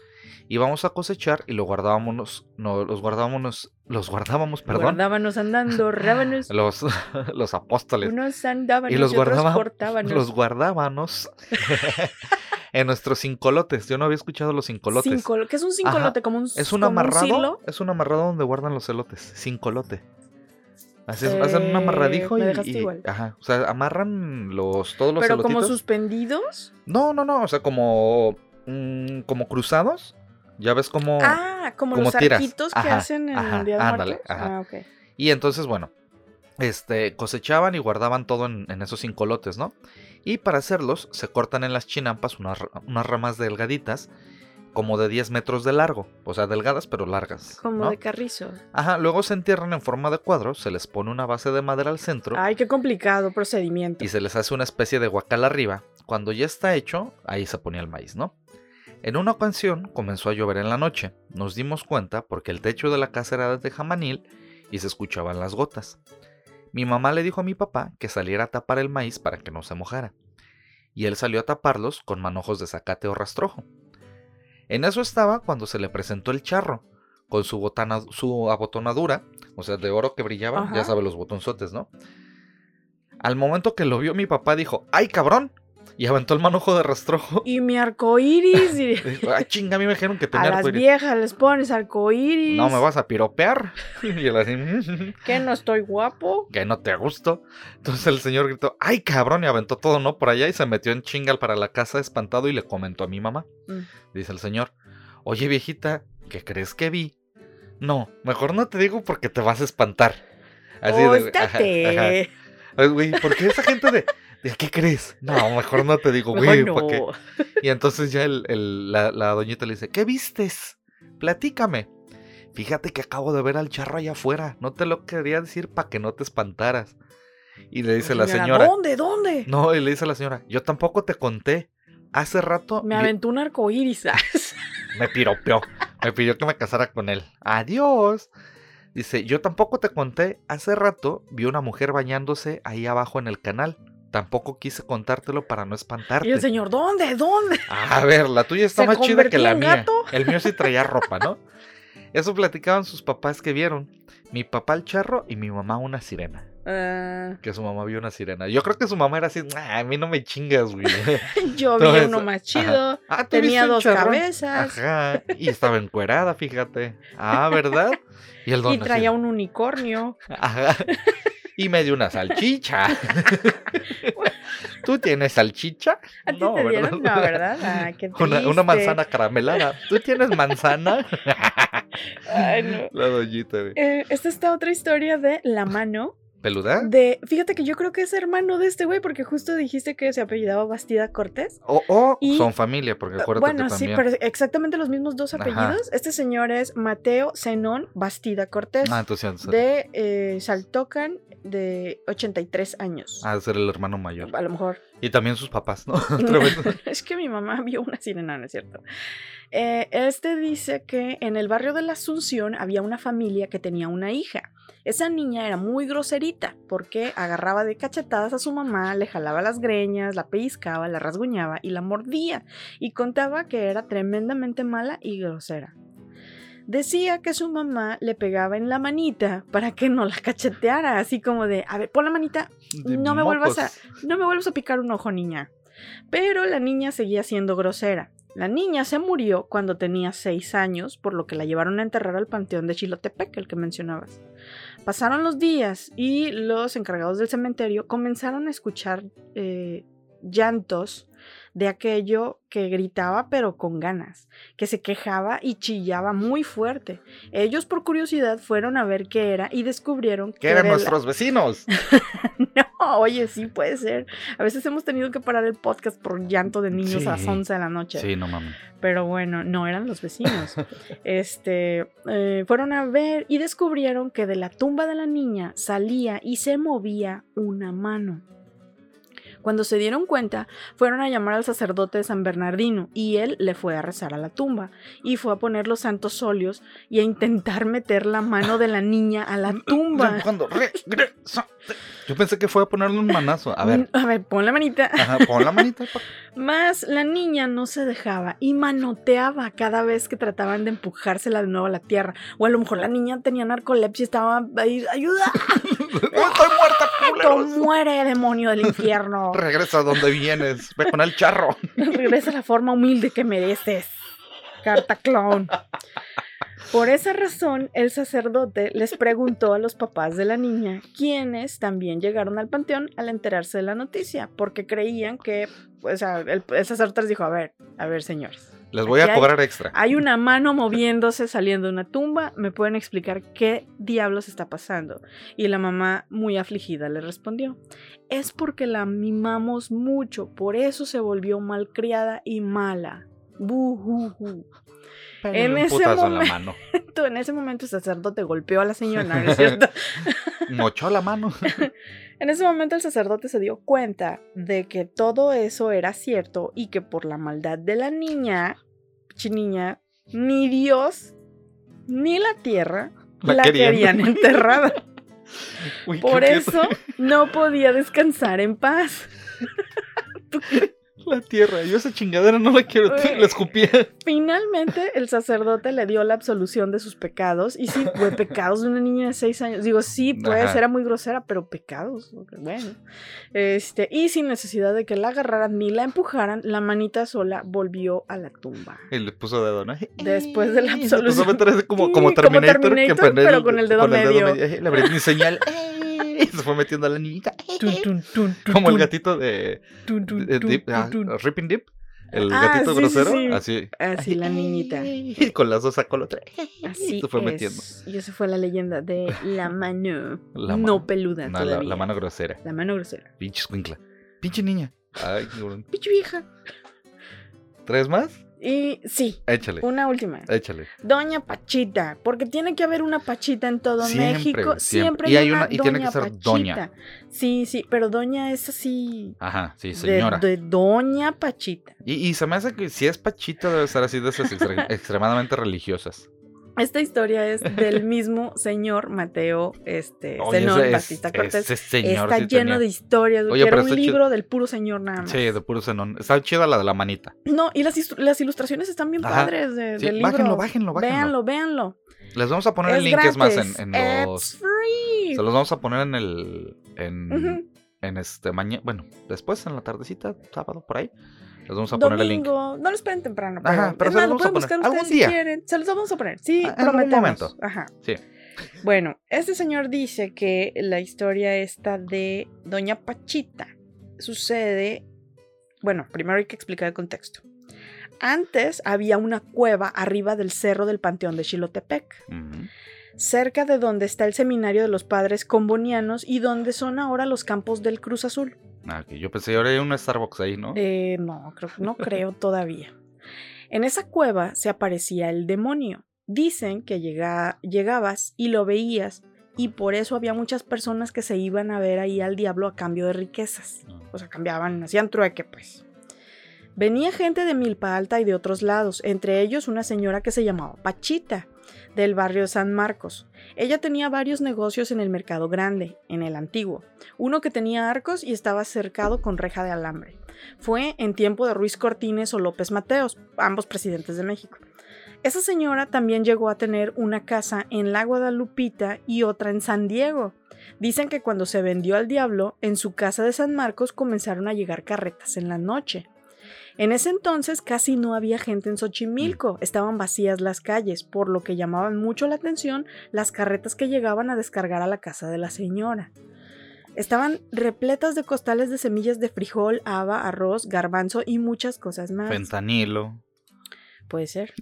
íbamos a cosechar y lo guardábamos, no, los guardábamos, los guardábamos, perdón, Guardábanos andando, rábanos. los, los apóstoles, Unos andaban y los portábanos. los guardábamos en nuestros cincolotes. Yo no había escuchado los cincolotes. Cincolo- ¿Qué es un cincolote? Como un, Es un como amarrado. es un amarrado donde guardan los elotes. Sin colote. Hacen, hacen un amarradijo me y, dejaste y- igual. Ajá. O sea, amarran los, todos los Pero como suspendidos. No, no, no. O sea, como. mm, como cruzados. Ya ves como. Ah, como, como los tiras. arquitos que hacen en ajá, el Día de ándale, ajá. Ah, ok. Y entonces, bueno. Este, cosechaban y guardaban todo en, en esos cincolotes, ¿no? Y para hacerlos, se cortan en las chinampas unas ramas delgaditas, como de 10 metros de largo. O sea, delgadas pero largas. Como ¿no? de carrizo. Ajá, luego se entierran en forma de cuadro, se les pone una base de madera al centro Ay, qué complicado procedimiento. y se les hace una especie de guacal arriba. Cuando ya está hecho, ahí se ponía el maíz, ¿no? En una ocasión comenzó a llover en la noche. Nos dimos cuenta porque el techo de la casa era de tejamanil y se escuchaban las gotas. Mi mamá le dijo a mi papá que saliera a tapar el maíz para que no se mojara. Y él salió a taparlos con manojos de zacate o rastrojo. En eso estaba cuando se le presentó el charro, con su, botana- su abotonadura, o sea, de oro que brillaba, Ajá. ya sabe, los botonzotes, ¿no? Al momento que lo vio mi papá dijo, ¡ay cabrón! Y aventó el manojo de rastrojo. Y mi arcoíris. y- ¡ay chinga! A mí me dijeron que A tenía las arcoíris". viejas les pones arcoíris. No me vas a piropear. Y él así, ¿Qué no estoy guapo? que no te gusto. Entonces el señor gritó, ¡ay cabrón! Y aventó todo, ¿no? Por allá y se metió en chingal para la casa espantado y le comentó a mi mamá. Mm. Dice el señor, oye viejita, ¿qué crees que vi? No, mejor no te digo porque te vas a espantar. Así de, ajá, ajá. Ay, güey, ¿por qué esa gente de, de qué crees? No, mejor no te digo, güey. Y entonces ya el, el- la, la doñita le dice, ¿qué vistes? Platícame. Fíjate que acabo de ver al charro allá afuera. No te lo quería decir para que no te espantaras. Y le dice la señora, ¿Dónde? ¿Dónde? no, y le dice la señora, yo tampoco te conté. Hace rato Me aventó un arcoíris. me piropeó. Me pidió que me casara con él. Adiós. Dice, yo tampoco te conté. Hace rato vi una mujer bañándose ahí abajo en el canal. Tampoco quise contártelo para no espantarte. y el señor, ¿dónde? ¿Dónde? A ver, la tuya está ¿Se más chida que la mía. gato? El mío sí traía ropa, ¿no? Eso platicaban sus papás que vieron. Mi papá el charro y mi mamá una sirena. Ah, Que su mamá vio una sirena. Yo creo que su mamá era así, "Ah, a mí no me chingas, güey. yo vi uno más chido. Ah, ¿tú Tenía dos charrón? cabezas. Ajá. Y estaba encuerada, fíjate. Ah, ¿verdad? Y el don Y así, traía un unicornio. Ajá. Y me dio una salchicha. ¿Tú tienes salchicha? ¿A ti te dieron? No, ¿verdad? Ah, qué Una, una manzana caramelada. ¿Tú tienes manzana? Ay, no. La doñita, güey. Eh, esta está otra historia de la mano. ¿Peluda? De, fíjate que yo creo que es hermano de este güey, porque justo dijiste que se apellidaba Bastida Cortés. O, o Y- son familia, porque acuérdate Bueno, que sí, también. pero exactamente los mismos dos Ajá. apellidos. Este señor es Mateo Zenón Bastida Cortés, Ah, entonces de eh, Saltocan, de 83 años. de ser el hermano mayor. A lo mejor. Y también sus papás, ¿no? Es que mi mamá vio una sirena, ¿no es cierto? Eh, este dice que en el barrio de la Asunción había una familia que tenía una hija. Esa niña era muy groserita porque agarraba de cachetadas a su mamá, le jalaba las greñas, la pellizcaba, la rasguñaba y la mordía y contaba que era tremendamente mala y grosera. Decía que su mamá le pegaba en la manita para que no la cacheteara, así como de, a ver, pon la manita, De No me vuelvas a- no me vuelvas a picar un ojo, niña. Pero la niña seguía siendo grosera. La niña se murió cuando tenía seis años, por lo que la llevaron a enterrar al panteón de Chilotepec, el que mencionabas. Pasaron los días y los encargados del cementerio comenzaron a escuchar eh, llantos de aquello que gritaba pero con ganas, que se quejaba y chillaba muy fuerte. Ellos por curiosidad fueron a ver qué era y descubrieron que eran nuestros vecinos. no, oye, sí puede ser. A veces hemos tenido que parar el podcast por llanto de niños a las 11 de la noche. Sí, no mames. Pero bueno, no eran los vecinos. este, eh, fueron a ver y descubrieron que de la tumba de la niña salía y se movía una mano. Cuando se dieron cuenta, fueron a llamar al sacerdote de San Bernardino y él le fue a rezar a la tumba y fue a poner los santos óleos y a intentar meter la mano de la niña a la tumba. Cuando yo pensé que fue a ponerle un manazo. A ver. A ver, pon la manita. Ajá, pon la manita. Más la niña no se dejaba y manoteaba cada vez que trataban de empujársela de nuevo a la tierra. O a lo mejor la niña tenía narcolepsia y estaba ahí, ¡ayuda! ¡Estoy muerta, muere, demonio del infierno! Regresa donde vienes, ve con el charro. Regresa a la forma humilde que mereces. Carta clown. Por esa razón, el sacerdote les preguntó a los papás de la niña, quienes también llegaron al panteón al enterarse de la noticia, porque creían que, o sea, el, sacerdote les dijo, a ver, a ver, señores. Les voy a cobrar extra. Hay una mano moviéndose saliendo de una tumba, ¿me pueden explicar qué diablos está pasando? Y la mamá, muy afligida, le respondió, es porque la mimamos mucho, por eso se volvió malcriada y mala. Buhuhu en ese momento, en ese momento el sacerdote golpeó a la señora, ¿no es cierto? Mochó la mano. en ese momento el sacerdote se dio cuenta de que todo eso era cierto y que por la maldad de la niña, niña, ni Dios ni la tierra la, querían. enterrada. por eso no podía descansar en paz. La tierra, yo esa chingadera no la quiero, la escupía. Finalmente, el sacerdote le dio la absolución de sus pecados. Y sí, fue pecados de una niña de seis años. Digo, sí, pues era muy grosera, pero pecados. Bueno. Este, y sin necesidad de que la agarraran ni la empujaran, la manita sola volvió a la tumba. Y le puso dedo, ¿no? Después de la absolución. como, como, Terminator, como Terminator pero con el dedo medio. Le abrí mi señal. se fue metiendo a la niñita. Como el gatito de, Ripping Dip. El gatito grosero. Así. Así la niñita. Y con las dos sacó la otra. Así se fue metiendo. Y esa fue la leyenda de la mano. no peluda. la, mano grosera. La mano grosera. Pinche escuincla. Pinche niña. Ay, Pinche vieja. ¿Tres más? Y sí. Échale. Una última. Échale. Doña Pachita. Porque tiene que haber una Pachita en todo México. Siempre. Y hay una, y tiene que ser Doña. Sí, sí, pero Doña es así. Ajá, sí, señora. De, Doña Pachita. Y, y, se me hace que si es Pachita debe ser así de esas extremadamente religiosas. Esta historia es del mismo señor Mateo este, Zenón Batista Cortés. está lleno de historias. Oye, era un libro del puro señor nada más. Sí, de puro Zenón. Está chida la de la manita. No, y las, las ilustraciones están bien padres de, del libro. Bájenlo, bájenlo, bájenlo. Véanlo, véanlo. Les vamos a poner el link, es más, en, los... free. Se los vamos a poner en el... En, en este mañana... Bueno, después en la tardecita, sábado, por ahí. Les vamos a poner el link. No lo esperen temprano. Pero, Ajá, pero se los vamos a poner. ¿Algún día? Si quieren. Se los vamos a poner. Sí, ah, en algún momento. Ajá. Sí. Bueno, este señor dice que la historia esta de Doña Pachita sucede. Bueno, primero hay que explicar el contexto. Antes había una cueva arriba del cerro del Panteón de Xilotepec cerca de donde está el seminario de los padres combonianos y donde son ahora los campos del Cruz Azul. Ah, que yo pensé que ahora hay un Starbucks ahí, ¿no? Eh, no, creo, no creo todavía. En esa cueva se aparecía el demonio. Dicen que llegabas y lo veías y por eso había muchas personas que se iban a ver ahí al diablo a cambio de riquezas. Ah. O sea, cambiaban, hacían trueque, pues. Venía gente de Milpa Alta y de otros lados, entre ellos una señora que se llamaba Pachita, del barrio San Marcos. Ella tenía varios negocios en el mercado grande, en el antiguo, uno que tenía arcos y estaba cercado con reja de alambre. Fue en tiempo de Ruiz Cortines o López Mateos, ambos presidentes de México. Esa señora también llegó a tener una casa en la Guadalupita y otra en San Diego. Dicen que cuando se vendió al diablo, en su casa de San Marcos comenzaron a llegar carretas en la noche. En ese entonces casi no había gente en Xochimilco, estaban vacías las calles, por lo que llamaban mucho la atención las carretas que llegaban a descargar a la casa de la señora. Estaban repletas de costales de semillas de frijol, haba, arroz, garbanzo y muchas cosas más. Fentanilo. Puede ser.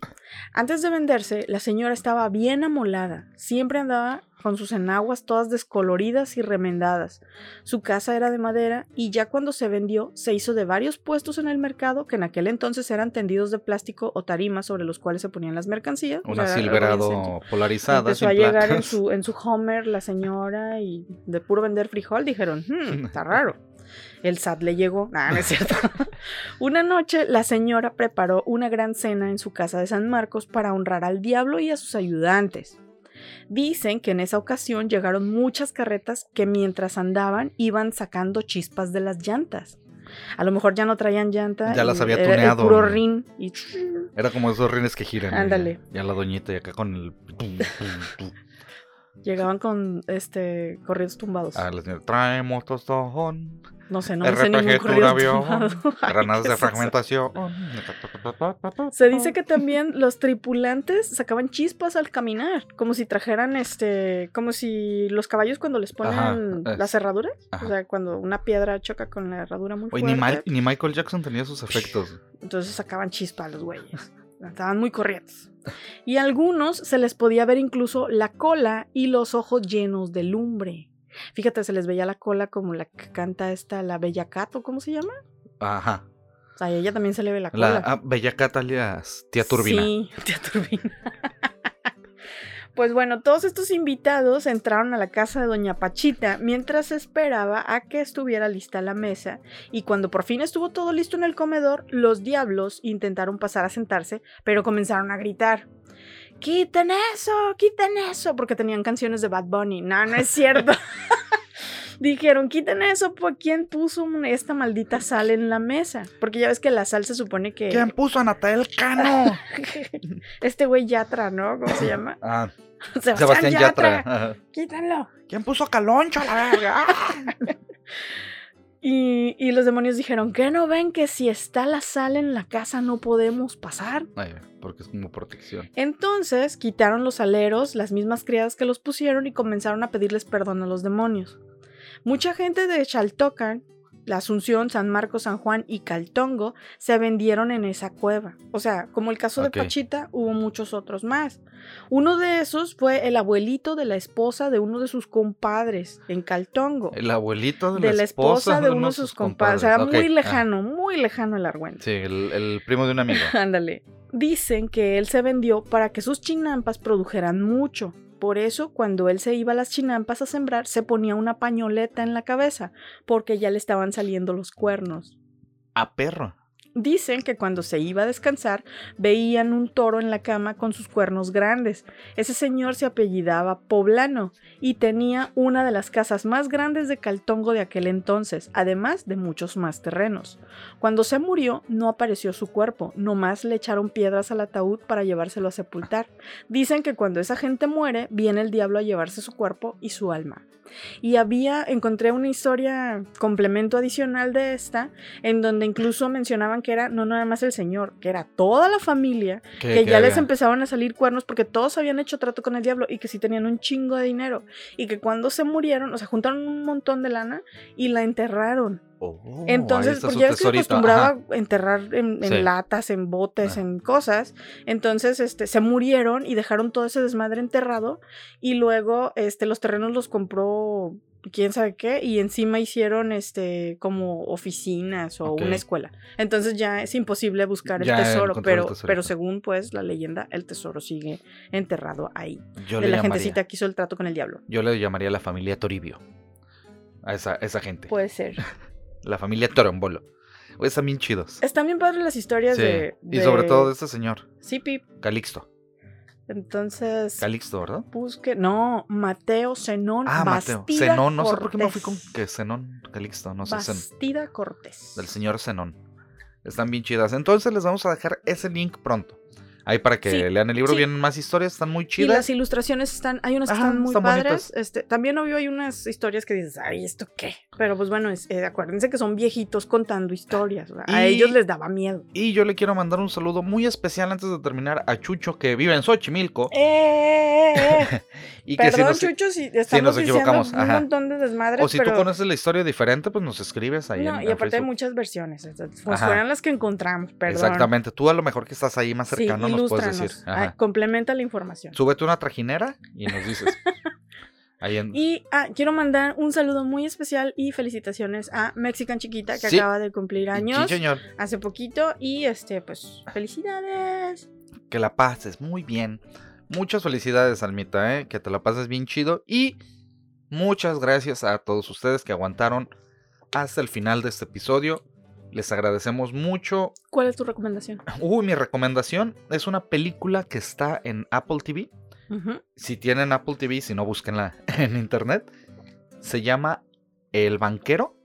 Antes de venderse, la señora estaba bien amolada. Siempre andaba con sus enaguas todas descoloridas y remendadas. Su casa era de madera y ya cuando se vendió se hizo de varios puestos en el mercado que en aquel entonces eran tendidos de plástico o tarimas sobre los cuales se ponían las mercancías. Una Silverado polarizada. Empezó a llegar en su, en su Homer la señora y de puro vender frijol dijeron, hmm, está raro. El SAT le llegó. Ah, no es cierto. una noche la señora preparó una gran cena en su casa de San Marcos para honrar al diablo y a sus ayudantes. Dicen que en esa ocasión llegaron muchas carretas que mientras andaban iban sacando chispas de las llantas. A lo mejor ya no traían llanta. Ya las había era el tuneado. puro rin y Era como esos rines que giran. Ándale. Ya la doñita y acá con el. llegaban con este corridos tumbados. Ah, la señora, traemos tostón. No sé, no me sé ningún corrido Granadas ¿qué de fragmentación. Se dice que también los tripulantes sacaban chispas al caminar, como si trajeran este, como si los caballos cuando les ponen Ajá, es. la cerradura, Ajá. o sea, cuando una piedra choca con la herradura muy Oye, fuerte, ni, Ma- ni Michael Jackson tenía sus efectos. entonces sacaban chispa a los güeyes. Estaban muy corrientes. Y a algunos se les podía ver incluso la cola y los ojos llenos de lumbre. Fíjate, se les veía la cola como la que canta esta, la Bella Cat, ¿o cómo se llama? Ajá. O sea, a ella también se le ve la cola. La ah, Bella Catalias, tía Turbina. Sí, tía Turbina. Pues bueno, todos estos invitados entraron a la casa de Doña Pachita mientras esperaba a que estuviera lista la mesa y cuando por fin estuvo todo listo en el comedor, los diablos intentaron pasar a sentarse, pero comenzaron a gritar. ¡Quiten eso! ¡Quiten eso! Porque tenían canciones de Bad Bunny. No, no es cierto. Dijeron, quiten eso, ¿por quién puso esta maldita sal en la mesa? Porque ya ves que la sal se supone que... ¿Quién puso a Natael Cano? este güey Yatra, ¿no? ¿Cómo se llama? Ah, Sebastián, Sebastián Yatra. Yatra. ¿Quién puso a Caloncho a la verga? Y, y los demonios dijeron, ¿qué no ven que si está la sal en la casa no podemos pasar? Ay, porque es como protección. Entonces quitaron los aleros, las mismas criadas que los pusieron y comenzaron a pedirles perdón a los demonios. Mucha gente de Chaltocan, la Asunción, San Marcos, San Juan y Caltongo se vendieron en esa cueva. O sea, como el caso de Pachita, hubo muchos otros más. Uno de esos fue el abuelito de la esposa de uno de sus compadres en Caltongo. El abuelito de, de la esposa de uno de sus compadres. O sea, muy ah, lejano, muy lejano el argüente. Sí, el, el primo de un amigo. Ándale. Dicen que él se vendió para que sus chinampas produjeran mucho. Por eso, cuando él se iba a las chinampas a sembrar, se ponía una pañoleta en la cabeza, porque ya le estaban saliendo los cuernos. A perro. Dicen que cuando se iba a descansar, veían un toro en la cama con sus cuernos grandes. Ese señor se apellidaba Poblano y tenía una de las casas más grandes de Caltongo de aquel entonces, además de muchos más terrenos. Cuando se murió, no apareció su cuerpo, nomás le echaron piedras al ataúd para llevárselo a sepultar. Dicen que cuando esa gente muere, viene el diablo a llevarse su cuerpo y su alma. Y había, encontré una historia, complemento adicional de esta, en donde incluso mencionaban que era no nada más el señor, que era toda la familia, que, ya les empezaban a salir cuernos porque todos habían hecho trato con el diablo y que sí tenían un chingo de dinero. Y que cuando se murieron, o sea, juntaron un montón de lana y la enterraron. Oh, Entonces, porque ya ves que acostumbraba ajá. a enterrar en, en Sí. latas, en botes, Ah. en cosas. Entonces, este, se murieron y dejaron todo ese desmadre enterrado. Y luego, este, los terrenos los compró quién sabe qué. Y encima hicieron, este, como oficinas o una escuela. Entonces ya es imposible buscar el tesoro. el Pero, pero según, pues, la leyenda, el tesoro sigue enterrado ahí. Yo de le la llamaría- gentecita que hizo el trato con el diablo. Yo le llamaría la familia Toribio. A esa, esa gente. Puede ser. La familia Torombolo. Están bien chidos. Están bien padres las historias Sí. de, Y sobre todo de este señor, Sí, Pip. Calixto. Entonces, Calixto, ¿verdad? busque. No, Mateo Zenón Ah, Mateo. Zenón, no sé por qué me fui con que Zenón, Calixto, no sé, Bastida Cortés. del señor Zenón. Están bien chidas. Entonces les vamos a dejar ese link pronto. Ahí para que Sí, lean el libro, sí. vienen más historias, están muy Y chidas. las ilustraciones están, hay unas que Ajá, están muy están padres. bonitas. Este, también obvio hay unas historias que dices, ay, ¿esto qué? Pero pues bueno, es- eh, acuérdense que son viejitos contando historias. o sea, A Y- ellos les daba miedo. Y yo le quiero mandar un saludo muy especial antes de terminar a Chucho, que vive en Xochimilco. Eh, eh, y que si Perdón, nos- Chucho, si estamos nos diciendo equivocamos, un ajá. montón de desmadres, O si pero... tú conoces la historia diferente, pues nos escribes ahí No, en, y aparte hay muchas versiones. Pues fueron las que encontramos, perdón. Exactamente. Tú a lo mejor que estás ahí más Sí, cercano nos puedes decir. Ah, complementa la información. Súbete una trajinera y nos dices. Ahí en... Y ah, quiero mandar un saludo muy especial y felicitaciones a Mexican Chiquita que Sí. acaba de cumplir años Sí, señor. hace poquito y este pues felicidades. Que la pases muy bien. Muchas felicidades, Almita, ¿eh? que te la pases bien chido. Y muchas gracias a todos ustedes que aguantaron hasta el final de este episodio. Les agradecemos mucho. ¿Cuál es tu recomendación? Uy, mi recomendación es una película que está en Apple TV. Si tienen Apple TV, si no, búsquenla en internet. Se llama El Banquero.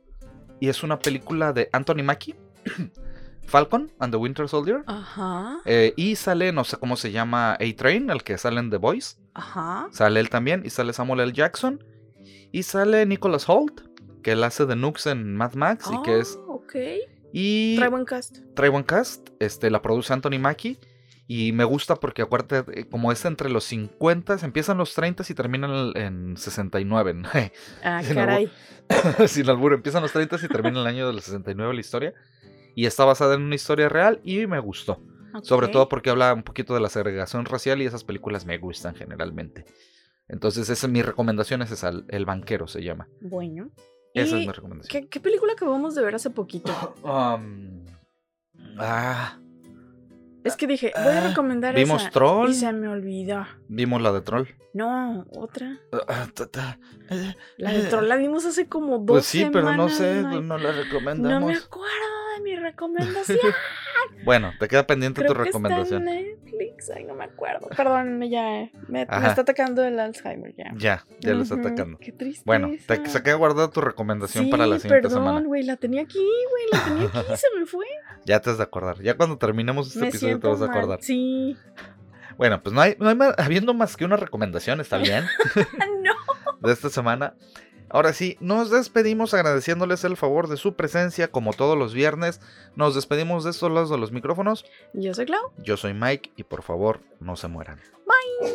Y es una película de Anthony Mackie. Falcon and the Winter Soldier. Ajá, Eh, y sale, no sé cómo se llama, A-Train, el que sale en The Voice. ajá. Sale él también. Y sale Samuel L. Jackson. Y sale Nicholas Holt, que él hace de Nux en Mad Max. y que es. Ah, ok. Y Trae buen cast. trae buen cast. Este, la produce Anthony Mackie. Y me gusta porque, acuérdate, eh, como es entre los 50, empiezan los 30 y terminan en 69. ¿no? Ah, Sí, no, caray. Sin albur, empiezan los 30 y termina el año del 69 la historia. Y está basada en una historia real y me gustó. Sobre todo porque habla un poquito de la segregación racial y esas películas me gustan generalmente. Entonces, esa es mi recomendación, es esa, El Banquero se llama. Bueno. Esa ¿Y es mi recomendación. ¿qué, qué película acabamos de ver hace poquito? Um, ah, Es que dije, voy a Ah, recomendar vimos esa. Troll. Y se me olvidó. vimos la de Troll. No, otra. Ah, eh, La de Troll la vimos hace como dos Pues sí, pero no semanas, sé, Mike. no la No recomendamos. me acuerdo mi recomendación. Bueno, te queda pendiente Creo tu recomendación. que está en Netflix. Ay, no me acuerdo. Perdón, ya. eh, Me, está atacando el Alzheimer ya. Ya, ya lo está atacando. Qué triste. Bueno, te queda guardada tu recomendación para la siguiente perdón, semana. güey, la tenía aquí, güey, la tenía aquí, se me fue. Ya te has de acordar. Ya cuando terminemos este me episodio te vas a mal. acordar. Sí. Bueno, pues no hay, no hay más, habiendo más que una recomendación, está bien, no. de esta semana. Ahora sí, nos despedimos agradeciéndoles el favor de su presencia como todos los viernes. Nos despedimos de estos lados de los micrófonos. Yo soy Clau. Yo soy Mike y por favor no se mueran. Bye.